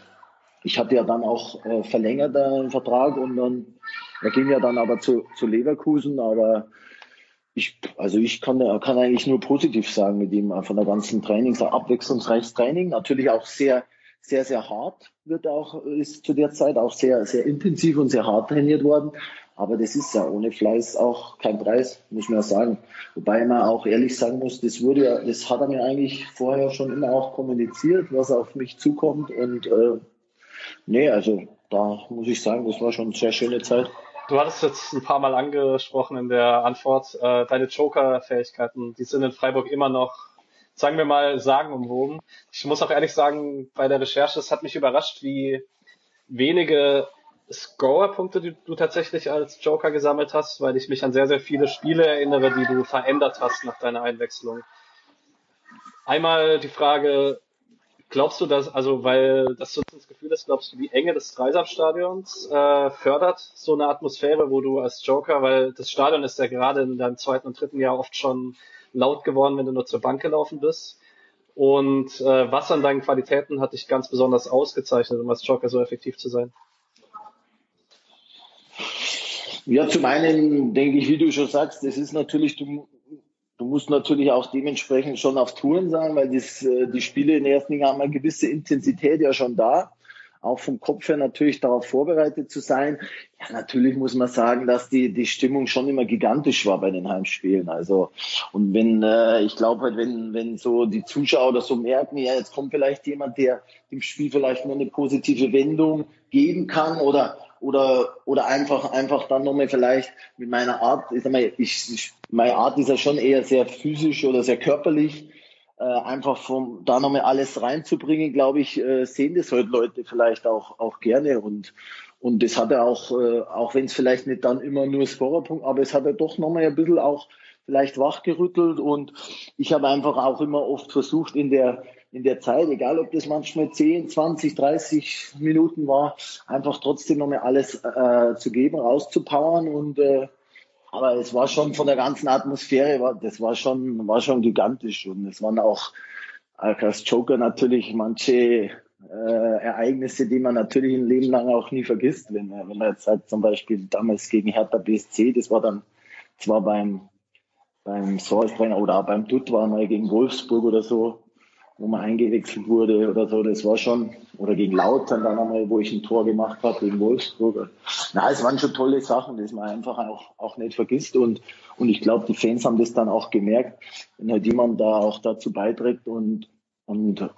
ich hatte ja dann auch äh, verlängert den Vertrag und dann, er ging ja dann aber zu, zu Leverkusen, aber ich, also ich kann, kann eigentlich nur positiv sagen mit ihm von der ganzen Training, so abwechslungsreiches Training, natürlich auch sehr, sehr, sehr hart wird auch, ist zu der Zeit auch sehr, sehr intensiv und sehr hart trainiert worden. Aber das ist ja ohne Fleiß auch kein Preis, muss man ja sagen. Wobei man auch ehrlich sagen muss, das wurde ja, das hat er mir eigentlich vorher schon immer auch kommuniziert, was auf mich zukommt. Und äh, nee, also da muss ich sagen, das war schon eine sehr schöne Zeit. Du hattest jetzt ein paar Mal angesprochen in der Antwort, äh, deine Joker-Fähigkeiten, die sind in Freiburg immer noch, sagen wir mal, sagenumwoben. Ich muss auch ehrlich sagen, bei der Recherche, es hat mich überrascht, wie wenige Scorer-Punkte du, du tatsächlich als Joker gesammelt hast, weil ich mich an sehr, sehr viele Spiele erinnere, die du verändert hast nach deiner Einwechslung. Einmal die Frage, Glaubst du, dass, also weil das so das Gefühl ist, glaubst du, die Enge des Dreisamstadions äh, fördert so eine Atmosphäre, wo du als Joker, weil das Stadion ist ja gerade in deinem zweiten und dritten Jahr oft schon laut geworden, wenn du nur zur Bank gelaufen bist. Und äh, was an deinen Qualitäten hat dich ganz besonders ausgezeichnet, um als Joker so effektiv zu sein? Ja, zum einen denke ich, wie du schon sagst, das ist natürlich, du Du musst natürlich auch dementsprechend schon auf Touren sein, weil das, äh, die Spiele in der ersten Liga haben eine gewisse Intensität ja schon da. Auch vom Kopf her natürlich darauf vorbereitet zu sein. Ja, natürlich muss man sagen, dass die, die Stimmung schon immer gigantisch war bei den Heimspielen. Also, und wenn, äh, ich glaube halt, wenn, wenn so die Zuschauer das so merken, ja, jetzt kommt vielleicht jemand, der dem Spiel vielleicht nur eine positive Wendung geben kann oder, oder, oder einfach, einfach dann nochmal vielleicht mit meiner Art, ich sag mal, ich, ich, meine Art ist ja schon eher sehr physisch oder sehr körperlich, äh, einfach vom, da nochmal alles reinzubringen, glaube ich, äh, sehen das heute Leute vielleicht auch, auch gerne und, und das hat er auch, äh, auch wenn es vielleicht nicht dann immer nur Scorerpunkt, aber es hat er doch nochmal ein bisschen auch vielleicht wachgerüttelt und ich habe einfach auch immer oft versucht in der in der Zeit, egal ob das manchmal 10, 20, 30 Minuten war, einfach trotzdem nochmal alles äh, zu geben, rauszupowern und äh, aber es war schon von der ganzen Atmosphäre, war, das war schon, war schon gigantisch und es waren auch als Joker natürlich manche äh, Ereignisse, die man natürlich ein Leben lang auch nie vergisst. Wenn, wenn man jetzt halt zum Beispiel damals gegen Hertha BSC, das war dann zwar beim beim Source-Trainer oder auch beim Dutt war mal gegen Wolfsburg oder so, wo man eingewechselt wurde oder so, das war schon, oder gegen Lautern dann einmal, wo ich ein Tor gemacht habe gegen Wolfsburg. Na, es waren schon tolle Sachen, das man einfach auch, auch nicht vergisst und, und ich glaube, die Fans haben das dann auch gemerkt, wenn halt jemand da auch dazu beiträgt und, und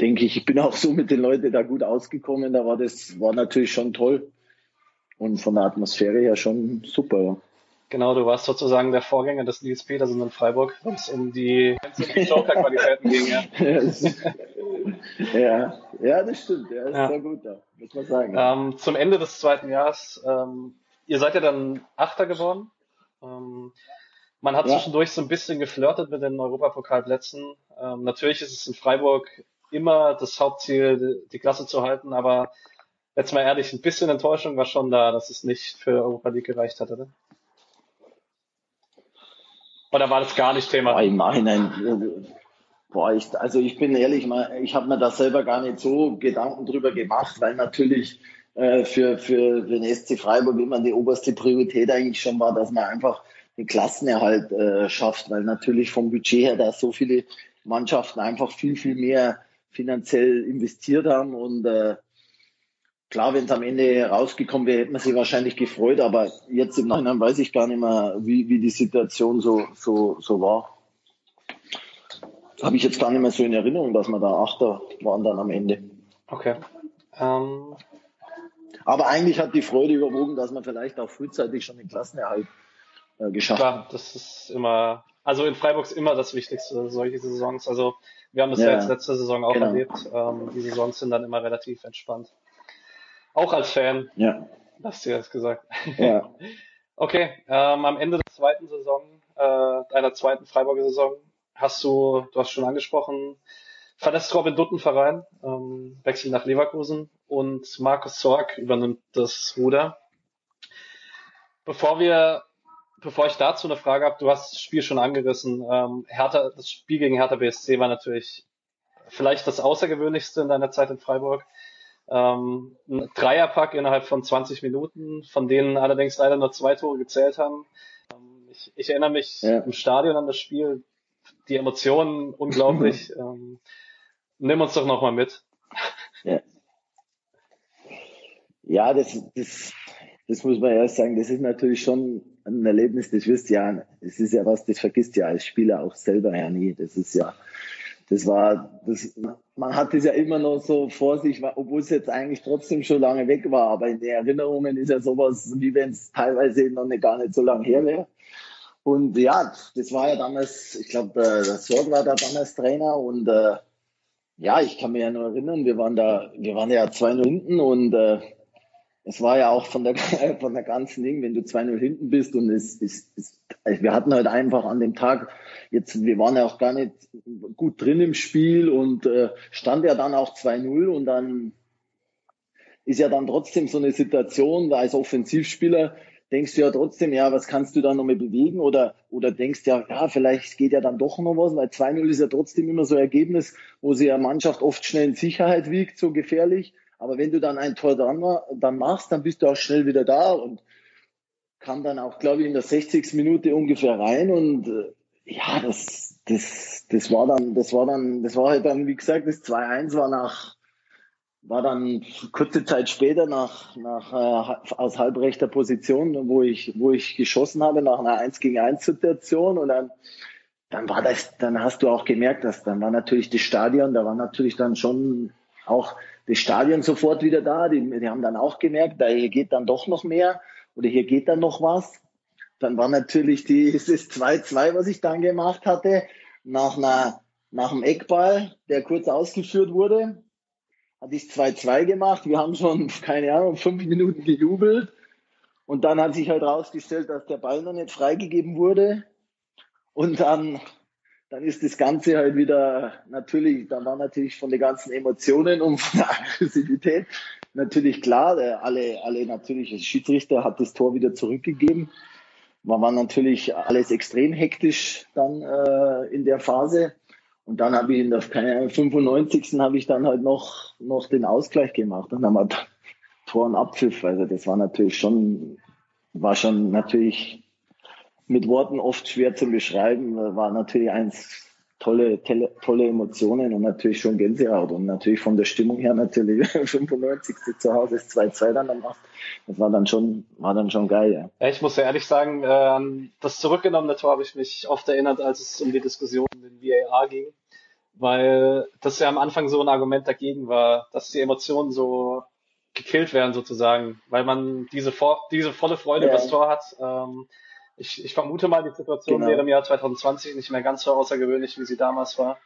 denke ich, ich bin auch so mit den Leuten da gut ausgekommen, da war das, war natürlich schon toll und von der Atmosphäre her schon super, ja. Genau, du warst sozusagen der Vorgänger des Nils Petersen in Freiburg, wenn es um die, die Joker-Qualitäten ging. Ja. ja, ja, das stimmt. Ja, das ja. ist sehr gut, da, muss man sagen. Ähm, zum Ende des zweiten Jahres, ähm, ihr seid ja dann Achter geworden. Ähm, man hat ja. zwischendurch so ein bisschen geflirtet mit den Europapokalplätzen. Ähm, natürlich ist es in Freiburg immer das Hauptziel, die Klasse zu halten, aber jetzt mal ehrlich, ein bisschen Enttäuschung war schon da, dass es nicht für Europa League gereicht hat, oder? Oder war das gar nicht Thema? Boah, Im Nachhinein, boah, ich, also ich bin ehrlich, ich habe mir da selber gar nicht so Gedanken drüber gemacht, weil natürlich äh, für, für den SC Freiburg immer die oberste Priorität eigentlich schon war, dass man einfach den Klassenerhalt äh, schafft, weil natürlich vom Budget her da so viele Mannschaften einfach viel, viel mehr finanziell investiert haben und äh, Klar, wenn es am Ende rausgekommen wäre, hätte man sich wahrscheinlich gefreut, aber jetzt im Nachhinein weiß ich gar nicht mehr, wie, wie die Situation so, so, so war. Habe ich jetzt gar nicht mehr so in Erinnerung, dass wir da Achter waren dann am Ende. Okay. Ähm. Aber eigentlich hat die Freude überwogen, dass man vielleicht auch frühzeitig schon den Klassenerhalt äh, geschafft Klar, hat. das ist immer, also in Freiburg ist immer das Wichtigste, solche Saisons. Also wir haben das ja, ja jetzt letzte Saison auch genau. erlebt. Ähm, die Saisons sind dann immer relativ entspannt. Auch als Fan. Ja. Hast du jetzt gesagt. Ja. okay, ähm, am Ende der zweiten Saison, äh, deiner zweiten Freiburger Saison, hast du, du hast schon angesprochen, verlässt Robin Duttenverein, ähm, wechselt nach Leverkusen und Markus Zorg übernimmt das Ruder. Bevor wir, bevor ich dazu eine Frage habe, du hast das Spiel schon angerissen. Ähm, Hertha, das Spiel gegen Hertha BSC war natürlich vielleicht das Außergewöhnlichste in deiner Zeit in Freiburg. Ähm, ein Dreierpack innerhalb von 20 Minuten, von denen allerdings leider nur zwei Tore gezählt haben. Ähm, ich, ich, erinnere mich ja. im Stadion an das Spiel, die Emotionen unglaublich. ähm, nimm uns doch nochmal mit. Ja, ja das, das, das muss man erst sagen, das ist natürlich schon ein Erlebnis, das wirst ja, das ist ja was, das vergisst ja als Spieler auch selber ja nie. Das ist ja, das war, das, man hat es ja immer noch so vor sich, obwohl es jetzt eigentlich trotzdem schon lange weg war. Aber in den Erinnerungen ist ja sowas, wie wenn es teilweise noch nicht, gar nicht so lange her wäre. Und ja, das war ja damals, ich glaube, der, der Sorg war da damals Trainer und äh, ja, ich kann mich ja nur erinnern, wir waren da, wir waren ja 2-0 hinten und äh, es war ja auch von der, von der ganzen Ding, wenn du 2-0 hinten bist und es ist, es, wir hatten halt einfach an dem Tag, jetzt, wir waren ja auch gar nicht gut drin im Spiel und äh, stand ja dann auch 2-0 und dann ist ja dann trotzdem so eine Situation, als Offensivspieler denkst du ja trotzdem, ja, was kannst du da noch mehr bewegen oder, oder denkst ja, ja, vielleicht geht ja dann doch noch was, weil 2-0 ist ja trotzdem immer so ein Ergebnis, wo sie ja Mannschaft oft schnell in Sicherheit wiegt, so gefährlich. Aber wenn du dann ein Tor dran, dann machst, dann bist du auch schnell wieder da und kam dann auch, glaube ich, in der 60. Minute ungefähr rein und äh, ja, das, das, das war dann, das war dann, das war halt dann, wie gesagt, das 2-1 war nach, war dann kurze Zeit später nach, nach äh, aus halbrechter Position, wo ich, wo ich geschossen habe nach einer 1 gegen 1 Situation und dann, dann war das, dann hast du auch gemerkt, dass dann war natürlich das Stadion, da war natürlich dann schon auch das Stadion sofort wieder da. Die, die haben dann auch gemerkt, da hier geht dann doch noch mehr oder hier geht dann noch was. Dann war natürlich dieses 2-2, was ich dann gemacht hatte, nach einer, nach einem Eckball, der kurz ausgeführt wurde, hatte ich 2-2 gemacht. Wir haben schon, keine Ahnung, fünf Minuten gejubelt. Und dann hat sich halt rausgestellt, dass der Ball noch nicht freigegeben wurde. Und dann dann ist das Ganze halt wieder natürlich, da war natürlich von den ganzen Emotionen und von der Aggressivität natürlich klar, alle, alle natürlich, der Schiedsrichter hat das Tor wieder zurückgegeben. Man war natürlich alles extrem hektisch dann äh, in der Phase. Und dann habe ich in der 95. habe ich dann halt noch, noch den Ausgleich gemacht. Dann haben wir Tor und Abpfiff. Also das war natürlich schon, war schon natürlich mit Worten oft schwer zu beschreiben. War natürlich eins tolle, tolle, tolle Emotionen und natürlich schon Gänsehaut. Und natürlich von der Stimmung her natürlich 95. zu Hause ist 2-2 dann am Das war dann schon, war dann schon geil, ja. ja ich muss ja ehrlich sagen, äh, das zurückgenommene Tor habe ich mich oft erinnert, als es um die Diskussion in den VAR ging. Weil das ja am Anfang so ein Argument dagegen war, dass die Emotionen so gekillt werden sozusagen, weil man diese, diese volle Freude ja. über das Tor hat. Ähm, ich, ich vermute mal, die Situation genau. wäre im Jahr 2020 nicht mehr ganz so außergewöhnlich, wie sie damals war.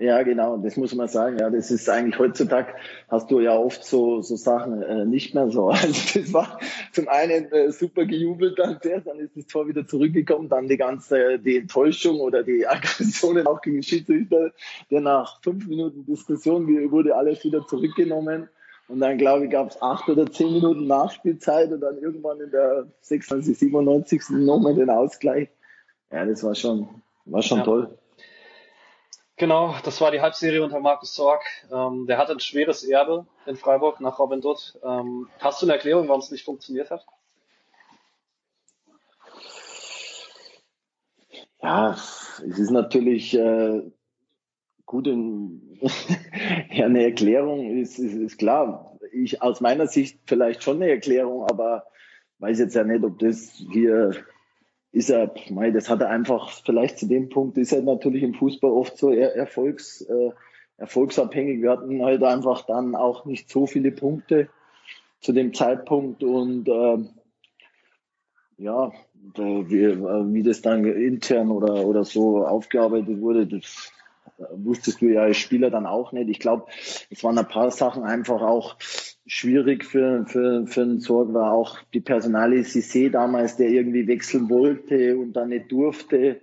Ja, genau, das muss man sagen. Ja, das ist eigentlich heutzutage hast du ja oft so, so Sachen äh, nicht mehr so. Also das war zum einen äh, super gejubelt dann zuerst, dann ist das Tor wieder zurückgekommen, dann die ganze die Enttäuschung oder die Aggressionen auch gegen Schiedsrichter, der nach fünf Minuten Diskussion wurde alles wieder zurückgenommen. Und dann, glaube ich, gab es acht oder zehn Minuten Nachspielzeit und dann irgendwann in der 96, 97. nochmal den Ausgleich. Ja, das war schon, war schon ja. toll. Genau, das war die Halbserie unter Markus Sorg. Ähm, der hat ein schweres Erbe in Freiburg nach Robin Dutt. Ähm, hast du eine Erklärung, warum es nicht funktioniert hat? Ja, es ist natürlich äh, gut ja, eine Erklärung ist, ist, ist klar. Ich aus meiner Sicht vielleicht schon eine Erklärung, aber weiß jetzt ja nicht, ob das hier ist er, mei, das hat er einfach vielleicht zu dem Punkt ist er natürlich im Fußball oft so er, erfolgs, äh, erfolgsabhängig. Wir hatten halt einfach dann auch nicht so viele Punkte zu dem Zeitpunkt und äh, ja, wie, wie das dann intern oder, oder so aufgearbeitet wurde, das wusstest du ja als Spieler dann auch nicht. Ich glaube, es waren ein paar Sachen einfach auch schwierig für, für, für den Sorg, war auch die Personale Cissé damals, der irgendwie wechseln wollte und dann nicht durfte.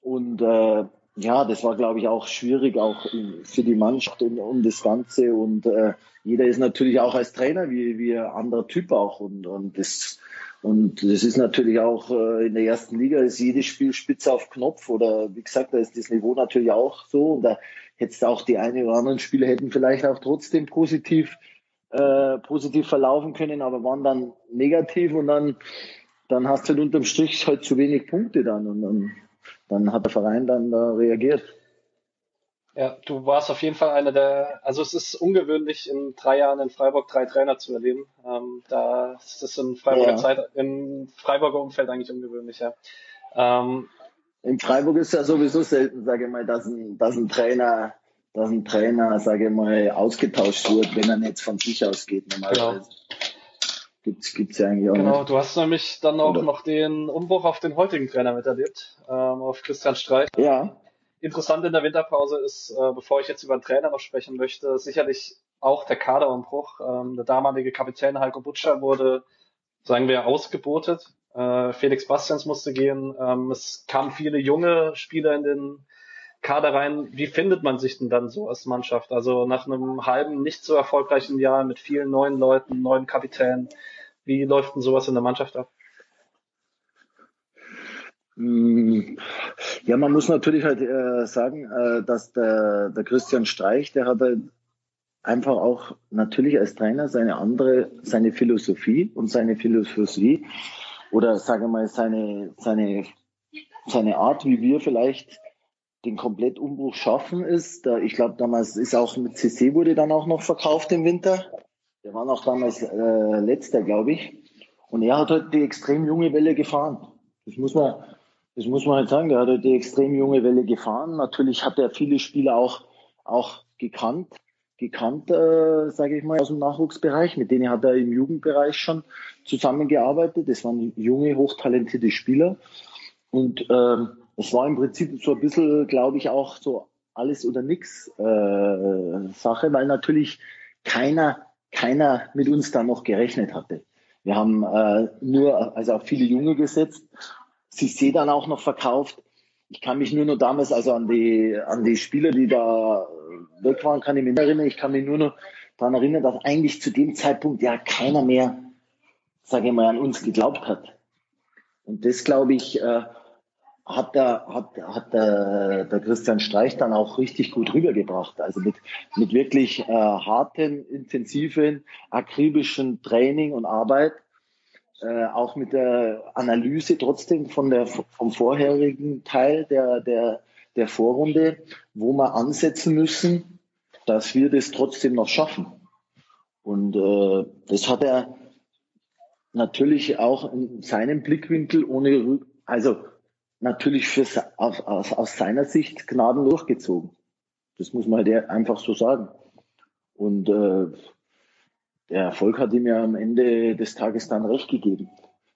Und äh, ja, das war, glaube ich, auch schwierig, auch für die Mannschaft und, und das Ganze. Und äh, jeder ist natürlich auch als Trainer wie, wie ein anderer Typ auch. Und, und das und das ist natürlich auch äh, in der ersten Liga ist jedes Spiel spitze auf Knopf oder wie gesagt, da ist das Niveau natürlich auch so. Und da hättest auch die eine oder anderen Spieler hätten vielleicht auch trotzdem positiv äh, positiv verlaufen können, aber waren dann negativ und dann dann hast du halt unterm Strich halt zu wenig Punkte dann und dann, dann hat der Verein dann da reagiert. Ja, du warst auf jeden Fall einer der, also es ist ungewöhnlich, in drei Jahren in Freiburg drei Trainer zu erleben. Ähm, da ist es in Freiburger ja. Zeit, im Freiburger Umfeld eigentlich ungewöhnlich, ja. Ähm, in Freiburg ist ja sowieso selten, sage ich mal, dass ein, dass ein Trainer, dass ein Trainer, sage ich mal, ausgetauscht wird, wenn er nicht von sich aus geht, normalerweise. Genau. Gibt's, gibt's ja eigentlich auch Genau, nicht. du hast nämlich dann auch Oder? noch den Umbruch auf den heutigen Trainer miterlebt, ähm, auf Christian Streich. Ja interessant in der Winterpause ist, äh, bevor ich jetzt über den Trainer noch sprechen möchte, sicherlich auch der Kaderumbruch. Ähm, der damalige Kapitän Heiko Butscher wurde, sagen wir, ausgebotet. Äh, Felix Bastians musste gehen. Ähm, es kamen viele junge Spieler in den Kader rein. Wie findet man sich denn dann so als Mannschaft? Also nach einem halben, nicht so erfolgreichen Jahr mit vielen neuen Leuten, neuen Kapitänen. Wie läuft denn sowas in der Mannschaft ab? Mm, ja, man muss natürlich halt äh, sagen, äh, dass der, der Christian Streich, der hat halt einfach auch natürlich als Trainer seine andere, seine Philosophie und seine Philosophie oder sage mal seine, seine, seine Art, wie wir vielleicht den Komplettumbruch schaffen ist. Da, ich glaube, damals ist auch mit CC wurde dann auch noch verkauft im Winter. Der war noch damals äh, letzter, glaube ich. Und er hat halt die extrem junge Welle gefahren. Das muss man, das muss man halt sagen, der hat halt die extrem junge Welle gefahren. Natürlich hat er viele Spieler auch, auch gekannt, gekannt, äh, sage ich mal, aus dem Nachwuchsbereich. Mit denen hat er im Jugendbereich schon zusammengearbeitet. Das waren junge, hochtalentierte Spieler. Und ähm, es war im Prinzip so ein bisschen, glaube ich, auch so alles oder nix äh, Sache, weil natürlich keiner, keiner mit uns da noch gerechnet hatte. Wir haben äh, nur, also auch viele Junge gesetzt Cissé dann auch noch verkauft. Ich kann mich nur noch damals, also an die, an die Spieler, die da weg waren, kann ich mich nicht erinnern. Ich kann mich nur noch daran erinnern, dass eigentlich zu dem Zeitpunkt ja keiner mehr, sage ich mal, an uns geglaubt hat. Und das, glaube ich, äh, hat, der, hat, hat der, der Christian Streich dann auch richtig gut rübergebracht. Also mit, mit wirklich äh, harten, intensiven, akribischen Training und Arbeit äh, auch mit der Analyse trotzdem von der, vom vorherigen Teil der, der, der Vorrunde, wo wir ansetzen müssen, dass wir das trotzdem noch schaffen. Und äh, das hat er natürlich auch in seinem Blickwinkel ohne, also natürlich fürs, aus, aus, aus seiner Sicht Gnaden durchgezogen. Das muss man halt einfach so sagen. Und äh, der Erfolg hat ihm ja am Ende des Tages dann recht gegeben.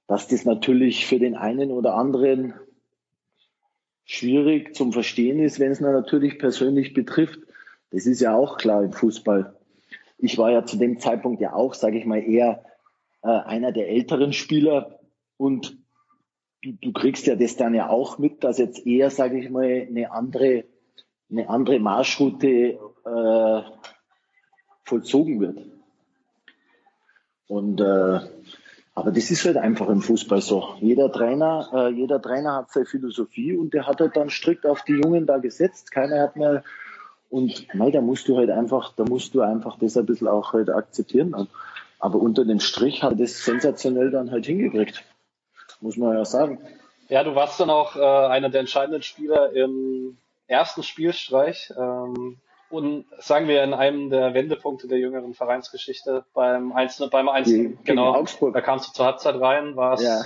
Dass das natürlich für den einen oder anderen schwierig zum Verstehen ist, wenn es natürlich persönlich betrifft. Das ist ja auch klar im Fußball. Ich war ja zu dem Zeitpunkt ja auch, sage ich mal, eher äh, einer der älteren Spieler und du, du kriegst ja das dann ja auch mit, dass jetzt eher, sage ich mal, eine andere, eine andere Marschroute äh, vollzogen wird. Und äh, aber das ist halt einfach im Fußball so. Jeder Trainer, äh, jeder Trainer hat seine Philosophie und der hat halt dann strikt auf die Jungen da gesetzt. Keiner hat mehr und nein, da musst du halt einfach, da musst du einfach das ein bisschen auch halt akzeptieren. Aber unter dem Strich hat das sensationell dann halt hingekriegt. Muss man ja sagen. Ja, du warst dann auch äh, einer der entscheidenden Spieler im ersten Spielstreich. Ähm, und sagen wir in einem der Wendepunkte der jüngeren Vereinsgeschichte beim Einzelnen, beim Einzelnen, genau, Augsburg. da kamst du zur Halbzeit rein, warst ja.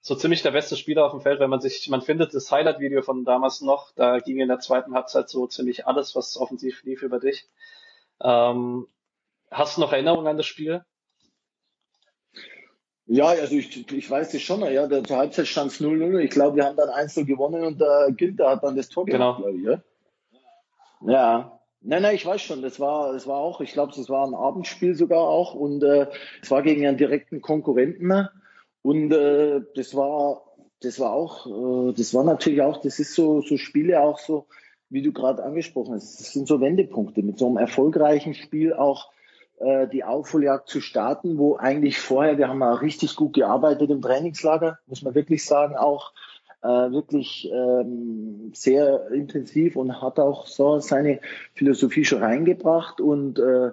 so ziemlich der beste Spieler auf dem Feld, wenn man sich, man findet das Highlight-Video von damals noch, da ging in der zweiten Halbzeit so ziemlich alles, was offensiv lief über dich. Ähm, hast du noch Erinnerungen an das Spiel? Ja, also ich, ich weiß das schon, ja, der, zur Halbzeit stand es 0-0, ich glaube, wir haben dann 1 gewonnen und der Ginter hat dann das Tor gemacht, genau. glaube ich, ja. Ja, Nein, nein, ich weiß schon, das war, das war auch, ich glaube, es war ein Abendspiel sogar auch. Und äh, es war gegen einen direkten Konkurrenten. Und äh, das war, das war auch, äh, das war natürlich auch, das ist so, so Spiele auch so, wie du gerade angesprochen hast, das sind so Wendepunkte. Mit so einem erfolgreichen Spiel auch äh, die Aufholjagd zu starten, wo eigentlich vorher, wir haben ja richtig gut gearbeitet im Trainingslager, muss man wirklich sagen, auch äh, wirklich ähm, sehr intensiv und hat auch so seine Philosophie schon reingebracht und äh,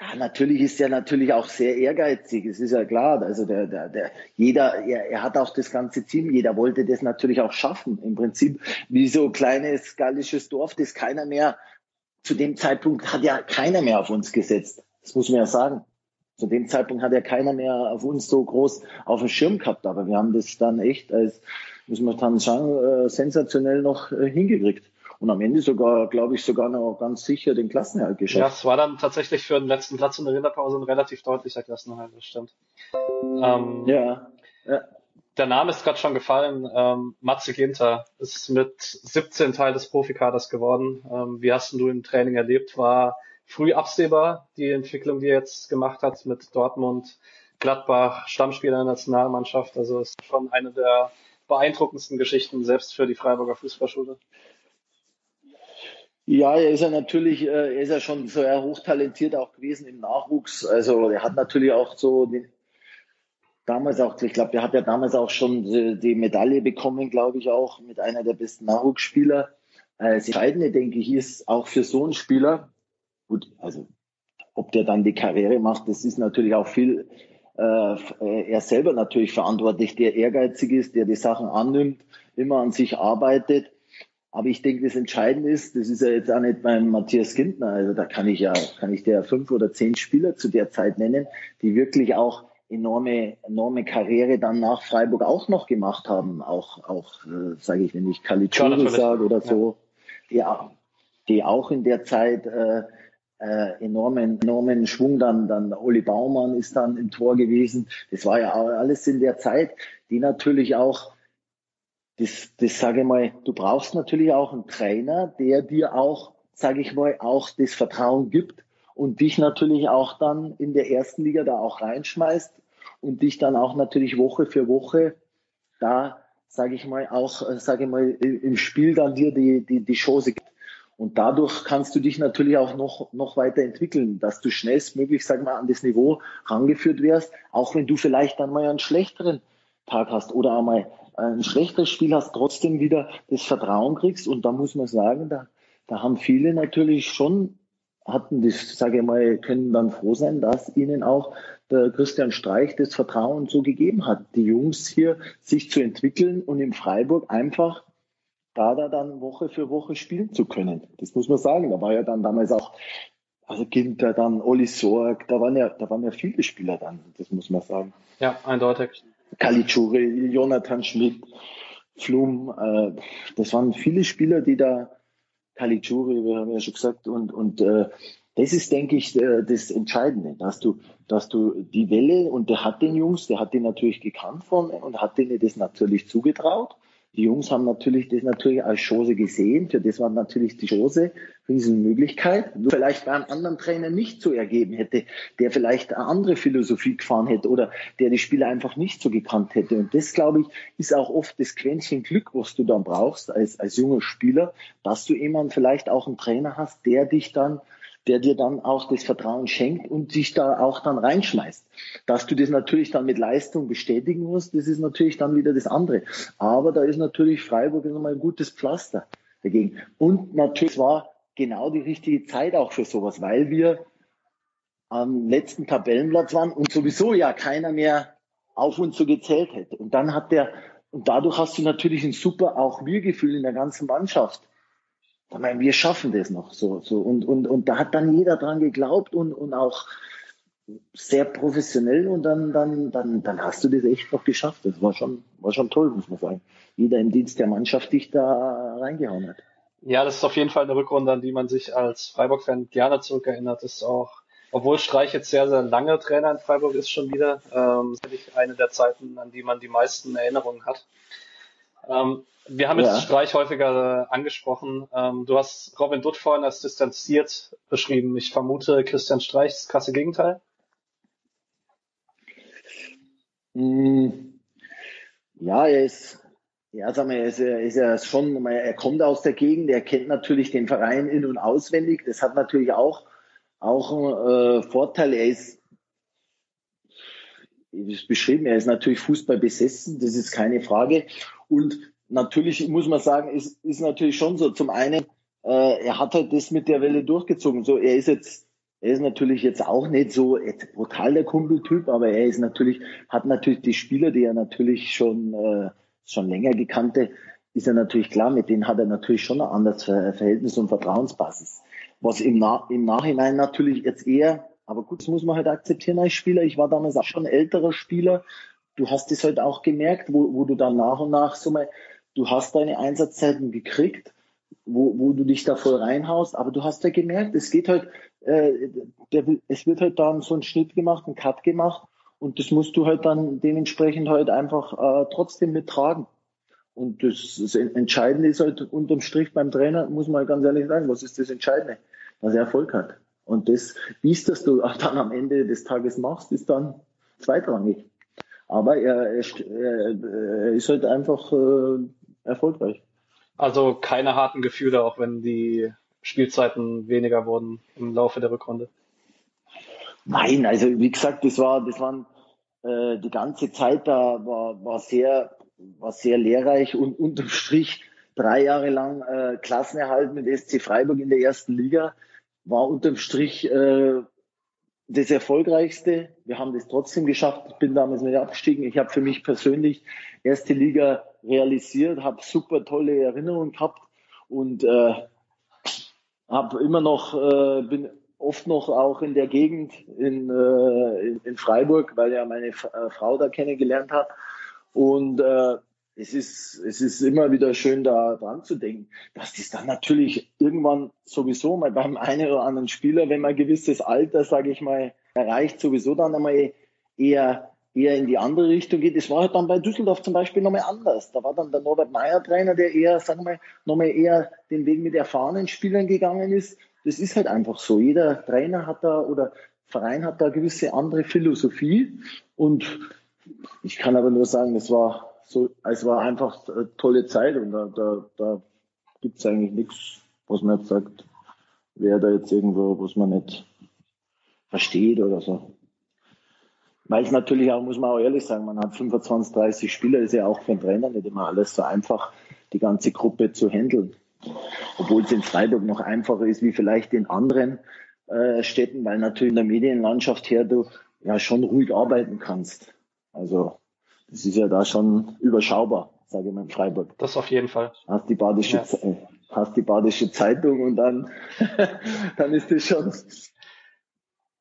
ja, natürlich ist er natürlich auch sehr ehrgeizig. Es ist ja klar. Also der, der, der, jeder, er, er hat auch das ganze Team. Jeder wollte das natürlich auch schaffen. Im Prinzip wie so kleines gallisches Dorf, das keiner mehr zu dem Zeitpunkt hat ja keiner mehr auf uns gesetzt. Das muss man ja sagen. Zu dem Zeitpunkt hat ja keiner mehr auf uns so groß auf dem Schirm gehabt. Aber wir haben das dann echt als muss man dann sagen, sensationell noch äh, hingekriegt. Und am Ende sogar, glaube ich, sogar noch ganz sicher den Klassenerhalt geschafft. Ja, es war dann tatsächlich für den letzten Platz in der Winterpause ein relativ deutlicher Klassenerhalt, das stimmt. Ähm, ja. ja. Der Name ist gerade schon gefallen. Ähm, Matze Ginter ist mit 17 Teil des Profikaders geworden. Ähm, wie hast du im Training erlebt? War früh absehbar die Entwicklung, die er jetzt gemacht hat mit Dortmund, Gladbach, Stammspieler der Nationalmannschaft. Also ist schon eine der beeindruckendsten Geschichten selbst für die Freiburger Fußballschule? Ja, er ist ja natürlich, äh, er ist ja schon so eher hochtalentiert auch gewesen im Nachwuchs. Also er hat natürlich auch so den, damals auch, ich glaube, der hat ja damals auch schon die Medaille bekommen, glaube ich auch, mit einer der besten Nachwuchsspieler. Äh, das Entscheidende, denke ich, ist auch für so einen Spieler, gut, also ob der dann die Karriere macht, das ist natürlich auch viel er selber natürlich verantwortlich, der ehrgeizig ist, der die Sachen annimmt, immer an sich arbeitet. Aber ich denke, das Entscheidende ist, das ist ja jetzt auch nicht beim Matthias Gintner, also da kann ich ja, kann ich dir fünf oder zehn Spieler zu der Zeit nennen, die wirklich auch enorme, enorme Karriere dann nach Freiburg auch noch gemacht haben. Auch, auch, äh, sage ich, wenn ich Caligiuri sage oder so, ja. die, die auch in der Zeit äh, äh, enormen, enormen Schwung dann, dann Oli Baumann ist dann im Tor gewesen. Das war ja alles in der Zeit, die natürlich auch, das, das sage ich mal, du brauchst natürlich auch einen Trainer, der dir auch, sage ich mal, auch das Vertrauen gibt und dich natürlich auch dann in der ersten Liga da auch reinschmeißt und dich dann auch natürlich Woche für Woche da sage ich mal, auch, äh, sage ich mal, im Spiel dann dir die, die, die Chance gibt. Und dadurch kannst du dich natürlich auch noch, noch weiter entwickeln, dass du schnellstmöglich, sag mal, an das Niveau rangeführt wirst, auch wenn du vielleicht dann mal einen schlechteren Tag hast oder einmal ein schlechteres Spiel hast, trotzdem wieder das Vertrauen kriegst. Und da muss man sagen, da, da haben viele natürlich schon, hatten das, sage ich mal, können dann froh sein, dass ihnen auch der Christian Streich das Vertrauen so gegeben hat, die Jungs hier sich zu entwickeln und in Freiburg einfach da da dann Woche für Woche spielen zu können. Das muss man sagen. Da war ja dann damals auch, also Ginter, dann Olli Sorg, da waren ja, da waren ja viele Spieler dann, das muss man sagen. Ja, eindeutig. Kalitschuri, Jonathan Schmidt, Flum, äh, das waren viele Spieler, die da, Kalitschuri, wir haben ja schon gesagt, und, und äh, das ist, denke ich, äh, das Entscheidende, dass du, dass du die Welle, und der hat den Jungs, der hat den natürlich gekannt von und hat denen das natürlich zugetraut. Die Jungs haben natürlich das natürlich als Chance gesehen. Für das war natürlich die Chance, Riesenmöglichkeit. Nur vielleicht bei einem anderen Trainer nicht so ergeben hätte, der vielleicht eine andere Philosophie gefahren hätte oder der die Spieler einfach nicht so gekannt hätte. Und das, glaube ich, ist auch oft das Quäntchen Glück, was du dann brauchst als, als junger Spieler, dass du jemanden vielleicht auch einen Trainer hast, der dich dann der dir dann auch das Vertrauen schenkt und dich da auch dann reinschmeißt. Dass du das natürlich dann mit Leistung bestätigen musst, das ist natürlich dann wieder das andere. Aber da ist natürlich Freiburg nochmal ein gutes Pflaster dagegen. Und natürlich war genau die richtige Zeit auch für sowas, weil wir am letzten Tabellenplatz waren und sowieso ja keiner mehr auf uns so gezählt hätte. Und dann hat der, und dadurch hast du natürlich ein super auch Wir-Gefühl in der ganzen Mannschaft ich meine, wir schaffen das noch so, so. Und, und, und da hat dann jeder dran geglaubt und, und auch sehr professionell und dann, dann, dann, dann hast du das echt noch geschafft. Das war schon, war schon toll, muss man sagen. Jeder im Dienst der Mannschaft dich da reingehauen hat. Ja, das ist auf jeden Fall eine Rückrunde, an die man sich als Freiburg-Fan gerne zurückerinnert. Das ist auch, obwohl Streich jetzt sehr, sehr lange Trainer in Freiburg ist schon wieder, ähm, eine der Zeiten, an die man die meisten Erinnerungen hat. Ähm, wir haben jetzt ja. Streich häufiger äh, angesprochen. Ähm, du hast Robin Dutt vorhin als distanziert beschrieben. Ich vermute, Christian Streich ist das krasse Gegenteil. Hm. Ja, er ist, ja, sagen wir, er ist, er ist ja schon, er kommt aus der Gegend, er kennt natürlich den Verein in- und auswendig. Das hat natürlich auch, auch einen äh, Vorteil. Er ist, es beschrieben, er ist natürlich Fußball besessen, das ist keine Frage. Und natürlich muss man sagen, ist, ist natürlich schon so. Zum einen, äh, er hat halt das mit der Welle durchgezogen. So, er ist jetzt, er ist natürlich jetzt auch nicht so brutal der Kumpeltyp, aber er ist natürlich, hat natürlich die Spieler, die er natürlich schon, äh, schon länger gekannte, ist er natürlich klar, mit denen hat er natürlich schon ein anderes Verhältnis und Vertrauensbasis. Was im, Na im Nachhinein natürlich jetzt eher, aber gut, das muss man halt akzeptieren als Spieler. Ich war damals auch schon älterer Spieler. Du hast es halt auch gemerkt, wo, wo du dann nach und nach so mal du hast deine Einsatzzeiten gekriegt, wo, wo du dich da voll reinhaust, aber du hast ja gemerkt, es geht halt, äh, der, es wird halt dann so ein Schnitt gemacht, ein Cut gemacht und das musst du halt dann dementsprechend halt einfach äh, trotzdem mittragen. Und das, das Entscheidende ist halt unterm Strich beim Trainer, muss man halt ganz ehrlich sagen, was ist das Entscheidende? Dass er Erfolg hat. Und das, wie es das du dann am Ende des Tages machst, ist dann zweitrangig. Aber er, er, ist halt einfach äh, erfolgreich. Also keine harten Gefühle, auch wenn die Spielzeiten weniger wurden im Laufe der Rückrunde. Nein, also wie gesagt, das war, das waren äh, die ganze Zeit da war, war sehr, war sehr lehrreich und unterm Strich drei Jahre lang äh, Klassenerhalt mit SC Freiburg in der ersten Liga war unterm Strich äh, das Erfolgreichste. Wir haben das trotzdem geschafft. Ich bin damals nicht abgestiegen. Ich habe für mich persönlich erste Liga realisiert, habe super tolle Erinnerungen gehabt und äh, habe immer noch, äh, bin oft noch auch in der Gegend in, äh, in, in Freiburg, weil ja meine F äh, Frau da kennengelernt hat. Und äh, es ist, es ist immer wieder schön, da dran zu denken, dass das dann natürlich irgendwann sowieso mal beim einen oder anderen Spieler, wenn man ein gewisses Alter, sage ich mal, erreicht, sowieso dann einmal eher eher in die andere Richtung geht. Das war halt dann bei Düsseldorf zum Beispiel nochmal anders. Da war dann der Norbert Meyer Trainer, der eher, sagen wir mal, nochmal eher den Weg mit erfahrenen Spielern gegangen ist. Das ist halt einfach so. Jeder Trainer hat da oder Verein hat da eine gewisse andere Philosophie. Und ich kann aber nur sagen, das war, so, es war einfach eine tolle Zeit und da, da, da gibt es eigentlich nichts, was man jetzt sagt, wer da jetzt irgendwo, was man nicht versteht oder so. Weil es natürlich auch, muss man auch ehrlich sagen, man hat 25, 30 Spieler, ist ja auch für einen Trainer nicht immer alles so einfach, die ganze Gruppe zu handeln. Obwohl es in Freiburg noch einfacher ist, wie vielleicht in anderen äh, Städten, weil natürlich in der Medienlandschaft her du ja schon ruhig arbeiten kannst. Also das ist ja da schon überschaubar, sage ich mal in Freiburg. Das auf jeden Fall. Hast die badische, ja. hast die badische Zeitung und dann, dann ist das schon,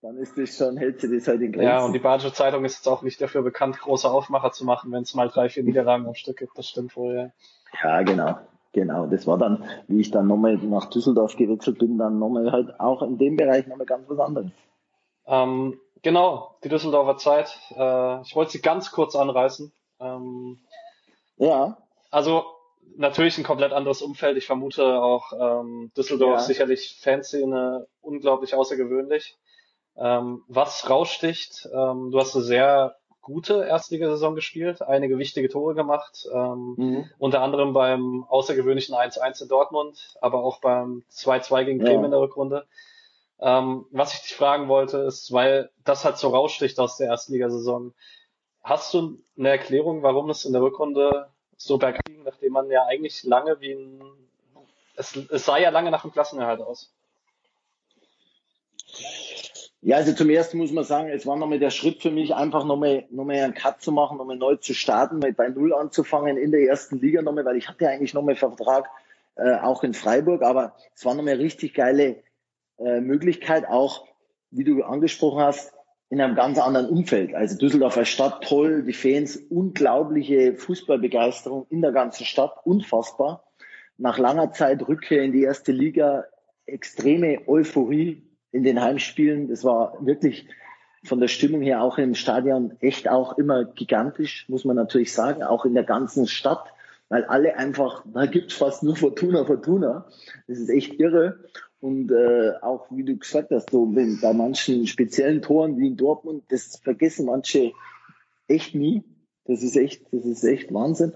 dann ist das schon, hält sie das halt in Grenzen. Ja, und die badische Zeitung ist jetzt auch nicht dafür bekannt, große Aufmacher zu machen, wenn es mal drei, vier Niederlagen am Stück gibt. Das stimmt wohl, ja. Ja, genau. Genau, das war dann, wie ich dann nochmal nach Düsseldorf gewechselt bin, dann nochmal halt auch in dem Bereich nochmal ganz was anderes. Ähm, Genau, die Düsseldorfer Zeit. Äh, ich wollte sie ganz kurz anreißen. Ähm, ja. Also natürlich ein komplett anderes Umfeld. Ich vermute auch ähm, Düsseldorf ja. sicherlich Fanszene unglaublich außergewöhnlich. Ähm, was raussticht, ähm, du hast eine sehr gute Erstligasaison gespielt, einige wichtige Tore gemacht, ähm, mhm. unter anderem beim außergewöhnlichen 1-1 in Dortmund, aber auch beim 2-2 gegen Bremen ja. in der Rückrunde. Ähm, was ich dich fragen wollte, ist, weil das halt so raussticht aus der Erstligasaison. Hast du eine Erklärung, warum es in der Rückrunde so bergab nachdem man ja eigentlich lange wie ein, es, es sah ja lange nach einem Klassenerhalt aus? Ja, also zum ersten muss man sagen, es war nochmal der Schritt für mich, einfach nochmal, nochmal einen Cut zu machen, nochmal neu zu starten, mal bei Null anzufangen in der ersten Liga nochmal, weil ich hatte ja eigentlich nochmal Vertrag, äh, auch in Freiburg, aber es war nochmal richtig geile, äh, Möglichkeit, auch, wie du angesprochen hast, in einem ganz anderen Umfeld. Also Düsseldorfer Stadt, toll, die Fans, unglaubliche Fußballbegeisterung in der ganzen Stadt, unfassbar. Nach langer Zeit Rückkehr in die erste Liga, extreme Euphorie in den Heimspielen. Das war wirklich von der Stimmung her auch im Stadion echt auch immer gigantisch, muss man natürlich sagen, auch in der ganzen Stadt, weil alle einfach, da gibt's fast nur Fortuna, Fortuna. Das ist echt irre. Und äh, auch wie du gesagt hast, so wenn bei manchen speziellen Toren wie in Dortmund, das vergessen manche echt nie. Das ist echt, das ist echt Wahnsinn.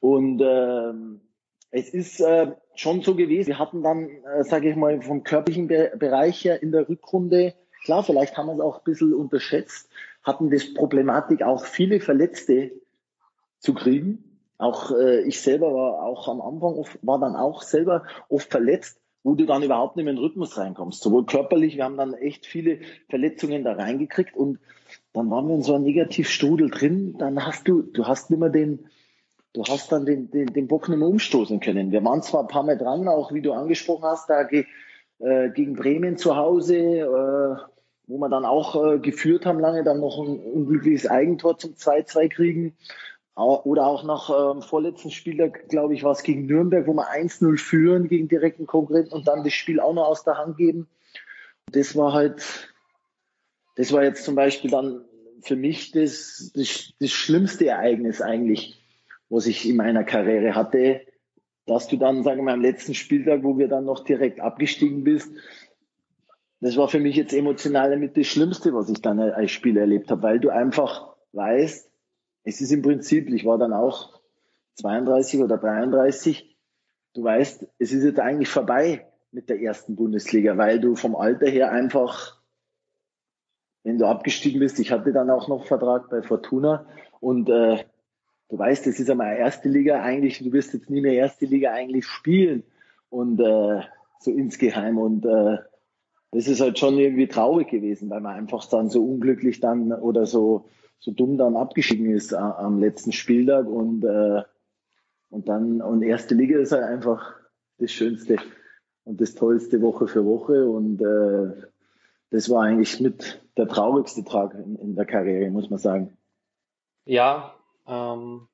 Und äh, es ist äh, schon so gewesen. Wir hatten dann, äh, sage ich mal, vom körperlichen Be Bereich her in der Rückrunde, klar, vielleicht haben wir es auch ein bisschen unterschätzt, hatten das Problematik auch viele Verletzte zu kriegen. Auch äh, ich selber war auch am Anfang oft, war dann auch selber oft verletzt wo du dann überhaupt nicht mehr in den Rhythmus reinkommst. Sowohl körperlich, wir haben dann echt viele Verletzungen da reingekriegt und dann waren wir in so einem Negativstrudel drin, dann hast du, du hast nicht mehr den, du hast dann den, den, den Bock nicht mehr umstoßen können. Wir waren zwar ein paar Mal dran, auch wie du angesprochen hast, da ge, äh, gegen Bremen zu Hause, äh, wo wir dann auch äh, geführt haben lange, dann noch ein unglückliches Eigentor zum 2-2 kriegen. Oder auch nach ähm, vorletzten Spiel, glaube ich, war es gegen Nürnberg, wo wir 1-0 führen gegen direkten Konkurrenten und dann das Spiel auch noch aus der Hand geben. Das war halt, das war jetzt zum Beispiel dann für mich das, das, das schlimmste Ereignis eigentlich, was ich in meiner Karriere hatte, dass du dann, sagen wir mal, am letzten Spieltag, wo wir dann noch direkt abgestiegen bist, das war für mich jetzt emotional damit das Schlimmste, was ich dann als Spieler erlebt habe, weil du einfach weißt, es ist im Prinzip, ich war dann auch 32 oder 33, du weißt, es ist jetzt eigentlich vorbei mit der ersten Bundesliga, weil du vom Alter her einfach, wenn du abgestiegen bist, ich hatte dann auch noch Vertrag bei Fortuna und äh, du weißt, es ist einmal erste Liga eigentlich, du wirst jetzt nie mehr erste Liga eigentlich spielen und äh, so insgeheim und äh, das ist halt schon irgendwie traurig gewesen, weil man einfach dann so unglücklich dann oder so so dumm dann abgeschieden ist äh, am letzten Spieltag. Und, äh, und dann, und erste Liga ist halt einfach das Schönste und das Tollste Woche für Woche. Und äh, das war eigentlich mit der traurigste Tag in, in der Karriere, muss man sagen. Ja, ähm,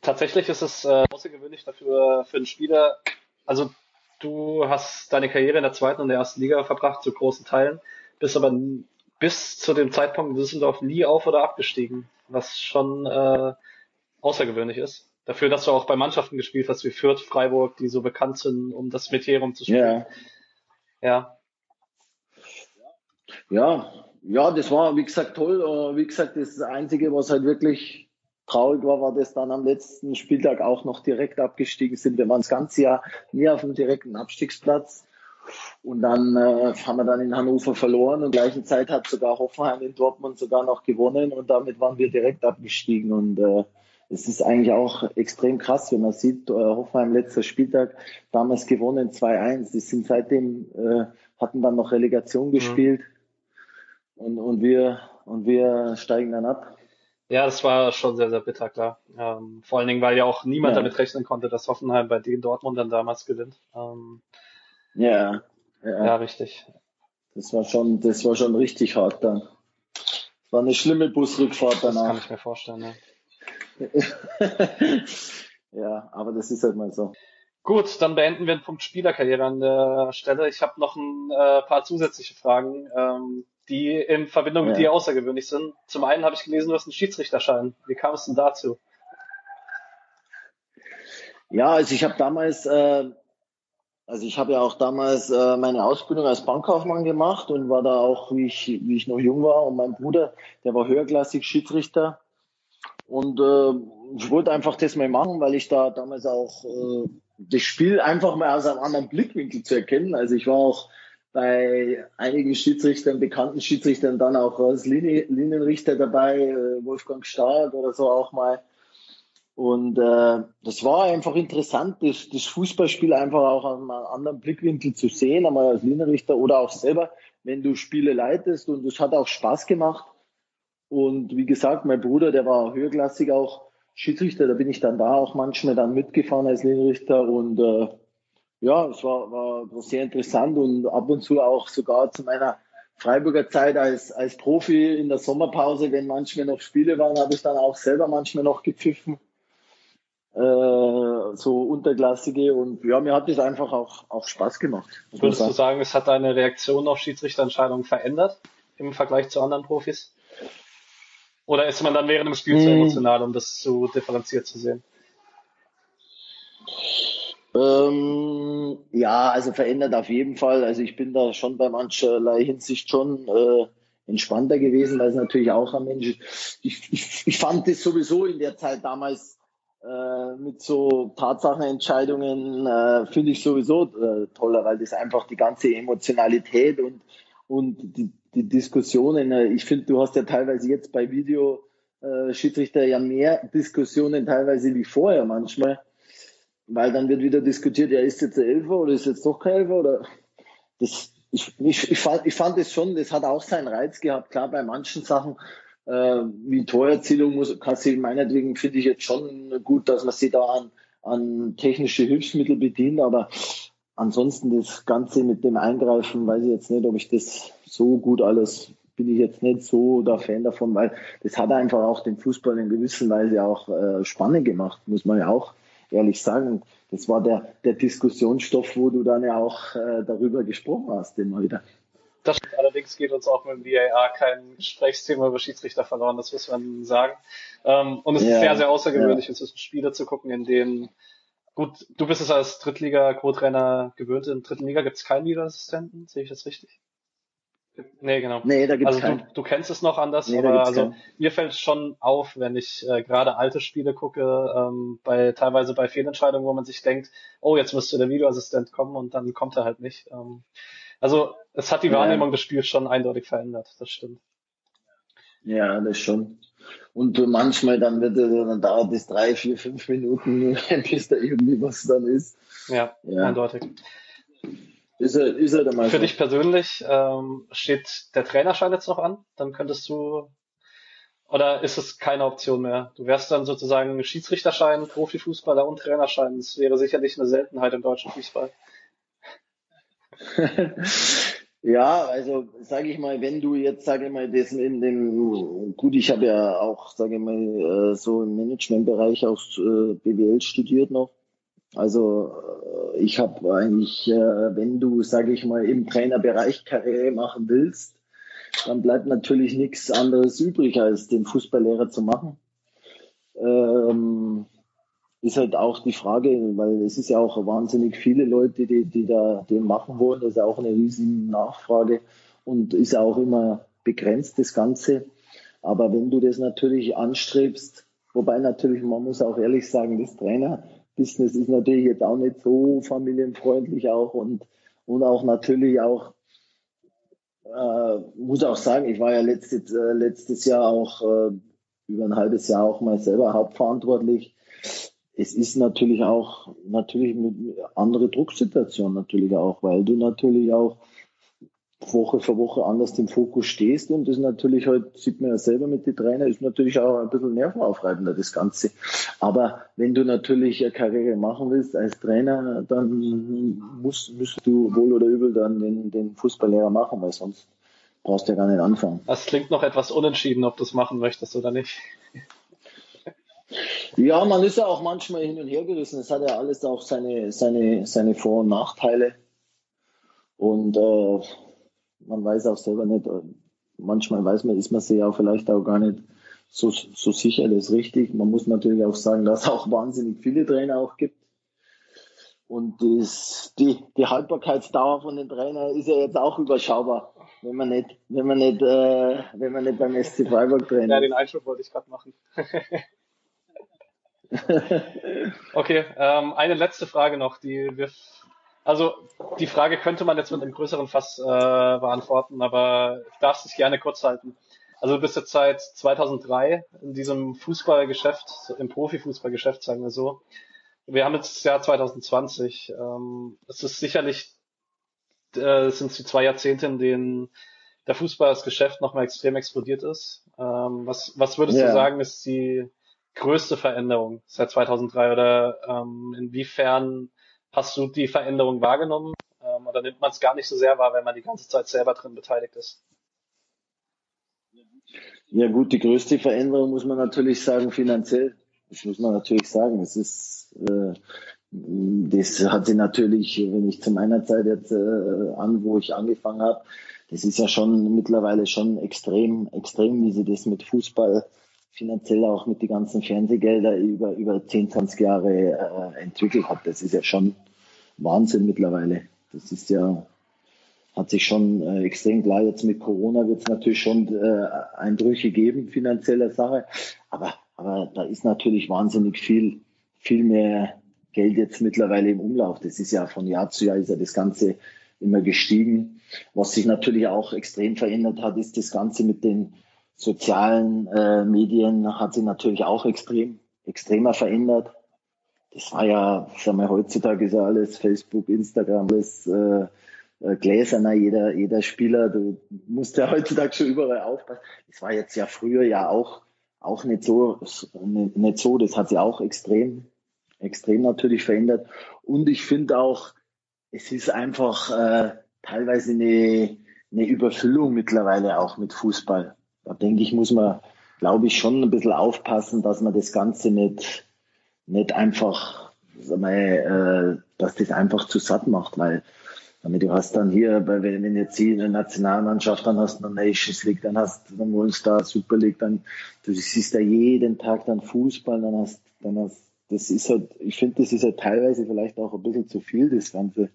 tatsächlich ist es äh, außergewöhnlich dafür für einen Spieler, also du hast deine Karriere in der zweiten und der ersten Liga verbracht zu großen Teilen, bist aber bis zu dem Zeitpunkt Düsseldorf nie auf oder abgestiegen, was schon äh, außergewöhnlich ist. Dafür, dass du auch bei Mannschaften gespielt hast wie Fürth, Freiburg, die so bekannt sind, um das Metier rumzuspielen. Ja. Ja. Ja, ja, das war, wie gesagt, toll. Wie gesagt, das, Einzige, was halt wirklich traurig war, war das dann am letzten Spieltag auch noch direkt abgestiegen sind. Wir waren das ganze Jahr nie auf dem direkten Abstiegsplatz. Und dann äh, haben wir dann in Hannover verloren und gleichen Zeit hat sogar Hoffenheim in Dortmund sogar noch gewonnen und damit waren wir direkt abgestiegen. Und äh, es ist eigentlich auch extrem krass, wenn man sieht, äh, Hoffenheim letzter Spieltag damals gewonnen 2-1. Die sind seitdem, äh, hatten dann noch Relegation mhm. gespielt mhm. und, und, wir, und wir steigen dann ab. Ja, das war schon sehr, sehr bitter, klar. Ähm, vor allen Dingen, weil ja auch niemand ja. damit rechnen konnte, dass Hoffenheim bei den Dortmund dann damals gewinnt. Ähm, ja, ja, ja. richtig. Das war schon, das war schon richtig hart dann. Das war eine schlimme Busrückfahrt danach. Das kann ich mir vorstellen, ja. ja, aber das ist halt mal so. Gut, dann beenden wir den Punkt Spielerkarriere an der Stelle. Ich habe noch ein äh, paar zusätzliche Fragen, ähm, die in Verbindung ja. mit dir außergewöhnlich sind. Zum einen habe ich gelesen, du hast einen Schiedsrichterschein. Wie kam es denn dazu? Ja, also ich habe damals, äh, also ich habe ja auch damals äh, meine Ausbildung als Bankkaufmann gemacht und war da auch, wie ich, wie ich noch jung war. Und mein Bruder, der war höherklassig Schiedsrichter und äh, ich wollte einfach das mal machen, weil ich da damals auch äh, das Spiel einfach mal aus einem anderen Blickwinkel zu erkennen. Also ich war auch bei einigen Schiedsrichtern, bekannten Schiedsrichtern dann auch als Linie, Linienrichter dabei, äh, Wolfgang Stark oder so auch mal. Und äh, das war einfach interessant, das, das Fußballspiel einfach auch aus einem anderen Blickwinkel zu sehen, einmal als Linienrichter oder auch selber, wenn du Spiele leitest. Und es hat auch Spaß gemacht. Und wie gesagt, mein Bruder, der war höherklassig auch Schiedsrichter, da bin ich dann da auch manchmal dann mitgefahren als Linienrichter und äh, ja, es war, war sehr interessant und ab und zu auch sogar zu meiner Freiburger Zeit als, als Profi in der Sommerpause, wenn manchmal noch Spiele waren, habe ich dann auch selber manchmal noch gepfiffen. Äh, so unterklassige und ja, mir hat das einfach auch, auch Spaß gemacht. Würdest du sagen, es hat deine Reaktion auf Schiedsrichterentscheidungen verändert im Vergleich zu anderen Profis? Oder ist man dann während dem Spiel hm. zu emotional, um das zu differenziert zu sehen? Ähm, ja, also verändert auf jeden Fall. Also ich bin da schon bei mancherlei Hinsicht schon äh, entspannter gewesen, weil es natürlich auch am Mensch ich, ich, ich fand das sowieso in der Zeit damals äh, mit so Tatsachenentscheidungen äh, finde ich sowieso äh, toller, weil das einfach die ganze Emotionalität und und die, die Diskussionen, äh, ich finde, du hast ja teilweise jetzt bei Video äh, ja mehr Diskussionen teilweise wie vorher manchmal, weil dann wird wieder diskutiert, ja, ist jetzt der Elfer oder ist jetzt doch kein Elfer oder das, ich, ich, ich, fand, ich fand es schon, das hat auch seinen Reiz gehabt, klar, bei manchen Sachen, äh, wie Torerzielung muss, kann meinetwegen finde ich jetzt schon gut, dass man sie da an, an technische Hilfsmittel bedient, aber ansonsten das Ganze mit dem Eingreifen, weiß ich jetzt nicht, ob ich das so gut alles, bin ich jetzt nicht so der Fan davon, weil das hat einfach auch den Fußball in gewisser Weise auch äh, spannend gemacht, muss man ja auch ehrlich sagen. Das war der, der Diskussionsstoff, wo du dann ja auch äh, darüber gesprochen hast immer wieder. Das allerdings geht uns auch mit dem VAR kein Gesprächsthema über Schiedsrichter verloren, das muss man sagen. Ähm, und es ja, ist sehr, sehr außergewöhnlich, ja. inzwischen Spiele zu gucken, in denen Gut, du bist es als Drittliga-Co-Trainer gewöhnt. In dritten Liga gibt es keinen Videoassistenten, sehe ich das richtig? Nee, genau. Nee, da gibt's also keinen. Du, du kennst es noch anders, nee, aber also keinen. mir fällt es schon auf, wenn ich äh, gerade alte Spiele gucke, ähm, bei teilweise bei Fehlentscheidungen, wo man sich denkt, oh, jetzt müsste der Videoassistent kommen und dann kommt er halt nicht. Ähm, also es hat die Wahrnehmung ja. des Spiels schon eindeutig verändert, das stimmt. Ja, das schon. Und manchmal dann wird dann dauert es drei, vier, fünf Minuten, bis da irgendwie was dann ist. Ja, ja. eindeutig. Ist er, ist er der Für dich persönlich ähm, steht der Trainerschein jetzt noch an? Dann könntest du oder ist es keine Option mehr? Du wärst dann sozusagen Schiedsrichterschein, Profifußballer und Trainerschein. Das wäre sicherlich eine Seltenheit im deutschen Fußball. Ja, also sage ich mal, wenn du jetzt, sage ich mal, das in dem, gut, ich habe ja auch, sage ich mal, äh, so im Managementbereich auch äh, BWL studiert noch. Also äh, ich habe eigentlich, wenn du, sage ich mal, im Trainerbereich Karriere machen willst, dann bleibt natürlich nichts anderes übrig, als den Fußballlehrer zu machen. Ähm, ist halt auch die Frage, weil es ist ja auch wahnsinnig viele Leute, die, die da den machen wollen. Das ist ja auch eine riesen Nachfrage und ist ja auch immer begrenzt, das Ganze. Aber wenn du das natürlich anstrebst, Wobei natürlich, man muss auch ehrlich sagen, das Trainer-Business ist natürlich jetzt auch nicht so familienfreundlich auch und, und auch natürlich auch, äh, muss auch sagen, ich war ja letztes, äh, letztes Jahr auch äh, über ein halbes Jahr auch mal selber hauptverantwortlich. Es ist natürlich auch natürlich mit andere Drucksituation natürlich auch, weil du natürlich auch Woche für Woche anders im Fokus stehst und das natürlich halt, sieht man ja selber mit den Trainern, ist natürlich auch ein bisschen nervenaufreibender, das Ganze. Aber wenn du natürlich eine Karriere machen willst als Trainer, dann musst, musst du wohl oder übel dann den, den Fußballlehrer machen, weil sonst brauchst du ja gar nicht anfangen. Das klingt noch etwas unentschieden, ob du es machen möchtest oder nicht. Ja, man ist ja auch manchmal hin und her gerissen. Es hat ja alles auch seine, seine, seine Vor- und Nachteile. Und äh, man weiß auch selber nicht, äh, manchmal weiß man, ist man sich auch vielleicht auch gar nicht so, so sicher, das ist richtig. Man muss natürlich auch sagen, dass es auch wahnsinnig viele Trainer auch gibt. Und das, die, die Haltbarkeitsdauer von den Trainern ist ja jetzt auch überschaubar, wenn man nicht, wenn man nicht, äh, wenn man nicht beim SC Freiburg trainiert. Ja, den Einschub wollte ich gerade machen. okay, ähm, eine letzte Frage noch, die wir also die Frage könnte man jetzt mit einem größeren Fass äh, beantworten, aber ich darf es gerne kurz halten. Also du bist jetzt seit 2003 in diesem Fußballgeschäft, im Profifußballgeschäft, sagen wir so. Wir haben jetzt das Jahr 2020. Ähm, es ist sicherlich, äh, es sind die zwei Jahrzehnte, in denen der Fußball, das Geschäft nochmal extrem explodiert ist. Ähm, was, was würdest yeah. du sagen, ist die größte Veränderung seit 2003 oder ähm, inwiefern Hast du die Veränderung wahrgenommen? Ähm, oder nimmt man es gar nicht so sehr wahr, wenn man die ganze Zeit selber drin beteiligt ist? Ja gut, die größte Veränderung muss man natürlich sagen finanziell. Das muss man natürlich sagen. Das ist, äh, das hat sie natürlich, wenn ich zu meiner Zeit jetzt äh, an, wo ich angefangen habe, das ist ja schon mittlerweile schon extrem, extrem, wie sie das mit Fußball finanziell auch mit den ganzen Fernsehgelder über, über 10, 20 Jahre äh, entwickelt hat. Das ist ja schon Wahnsinn mittlerweile. Das ist ja, hat sich schon äh, extrem klar. Jetzt mit Corona wird es natürlich schon äh, Einbrüche geben, finanzieller Sache. Aber, aber da ist natürlich wahnsinnig viel, viel mehr Geld jetzt mittlerweile im Umlauf. Das ist ja von Jahr zu Jahr ist ja das Ganze immer gestiegen. Was sich natürlich auch extrem verändert hat, ist das Ganze mit den sozialen äh, Medien hat sich natürlich auch extrem, extremer verändert. Das war ja, sag mal, heutzutage ist ja alles Facebook, Instagram, alles äh, äh, gläserner, jeder, jeder Spieler. Du musst ja heutzutage schon überall aufpassen. Das war jetzt ja früher ja auch, auch nicht so, nicht so. Das hat sich auch extrem, extrem natürlich verändert. Und ich finde auch, es ist einfach äh, teilweise eine, eine Überfüllung mittlerweile auch mit Fußball da denke ich, muss man, glaube ich, schon ein bisschen aufpassen, dass man das Ganze nicht, nicht einfach, mal, äh, dass das einfach zu satt macht, weil du hast dann hier, wenn, wenn jetzt hier eine Nationalmannschaft, dann hast du eine Nations League, dann hast du dann Star Super League, dann du siehst da jeden Tag dann Fußball, dann hast, dann hast, das ist halt, ich finde, das ist halt teilweise vielleicht auch ein bisschen zu viel, das Ganze.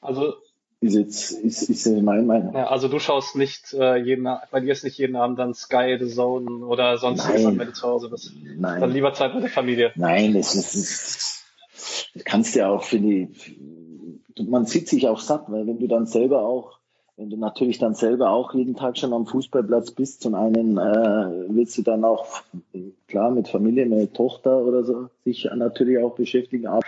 Also ist jetzt ist, ist meine Meinung. Ja, also du schaust nicht äh, jeden bei dir ist nicht jeden Abend dann Sky, The Zone oder sonst was, wenn du zu Hause bist. Nein. Dann lieber Zeit mit der Familie. Nein, das ist, das kannst du ja auch für die man sieht sich auch satt, weil wenn du dann selber auch wenn du natürlich dann selber auch jeden Tag schon am Fußballplatz bist, zum einen äh, willst du dann auch klar mit Familie, mit Tochter oder so sich natürlich auch beschäftigen, aber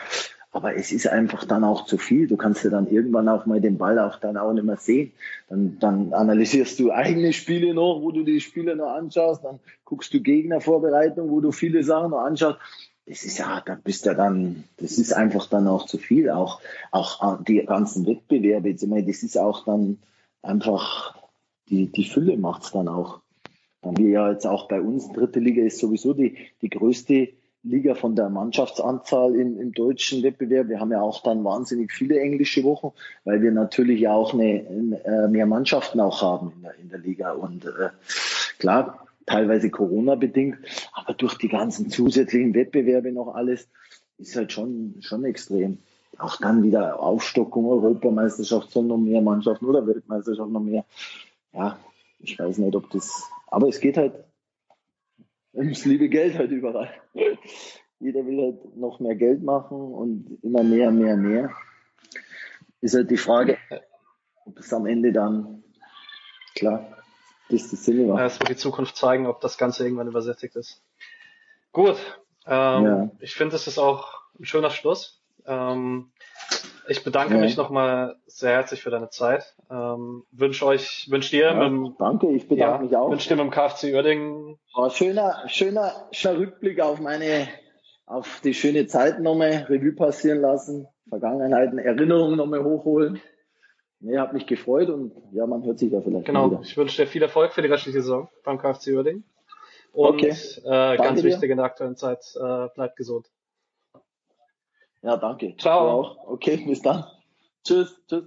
aber es ist einfach dann auch zu viel. Du kannst ja dann irgendwann auch mal den Ball auch dann auch nicht mehr sehen. Dann, dann analysierst du eigene Spiele noch, wo du die Spiele noch anschaust. Dann guckst du Gegnervorbereitung, wo du viele Sachen noch anschaust. Das ist ja, da bist du dann, das ist einfach dann auch zu viel. Auch, auch die ganzen Wettbewerbe. Ich meine, das ist auch dann einfach, die, die Fülle macht's dann auch. Dann wir ja jetzt auch bei uns, dritte Liga ist sowieso die, die größte Liga von der Mannschaftsanzahl im, im deutschen Wettbewerb. Wir haben ja auch dann wahnsinnig viele englische Wochen, weil wir natürlich ja auch eine, äh, mehr Mannschaften auch haben in der, in der Liga. Und äh, klar, teilweise Corona bedingt, aber durch die ganzen zusätzlichen Wettbewerbe noch alles ist halt schon, schon extrem. Auch dann wieder Aufstockung, Europameisterschaft, sondern noch mehr Mannschaften oder Weltmeisterschaft noch mehr. Ja, ich weiß nicht, ob das, aber es geht halt das liebe Geld halt überall. Jeder will halt noch mehr Geld machen und immer mehr, mehr, mehr. Ist halt die Frage, ob es am Ende dann, klar, das ist das Sinne war. Es wird die Zukunft zeigen, ob das Ganze irgendwann übersättigt ist. Gut, ähm, ja. ich finde, das ist auch ein schöner Schluss. Ähm, ich bedanke ja. mich nochmal sehr herzlich für deine Zeit. Ähm, wünsche euch, wünsche dir ja, mit, Danke, ich bedanke ja, mich auch. Wünsche dir mit dem KFC Uerdingen. Oh, schöner, schöner, schöner Rückblick auf meine, auf die schöne Zeit nochmal Revue passieren lassen, Vergangenheiten, Erinnerungen nochmal hochholen. Nee, hat mich gefreut und ja, man hört sich da vielleicht Genau, wieder. ich wünsche dir viel Erfolg für die restliche Saison beim KFC Uerdingen. Und okay. äh, ganz wichtig in der aktuellen Zeit, äh, bleibt gesund. Ja, danke. Ciao. Okay, bis dann. Tschüss. Tschüss.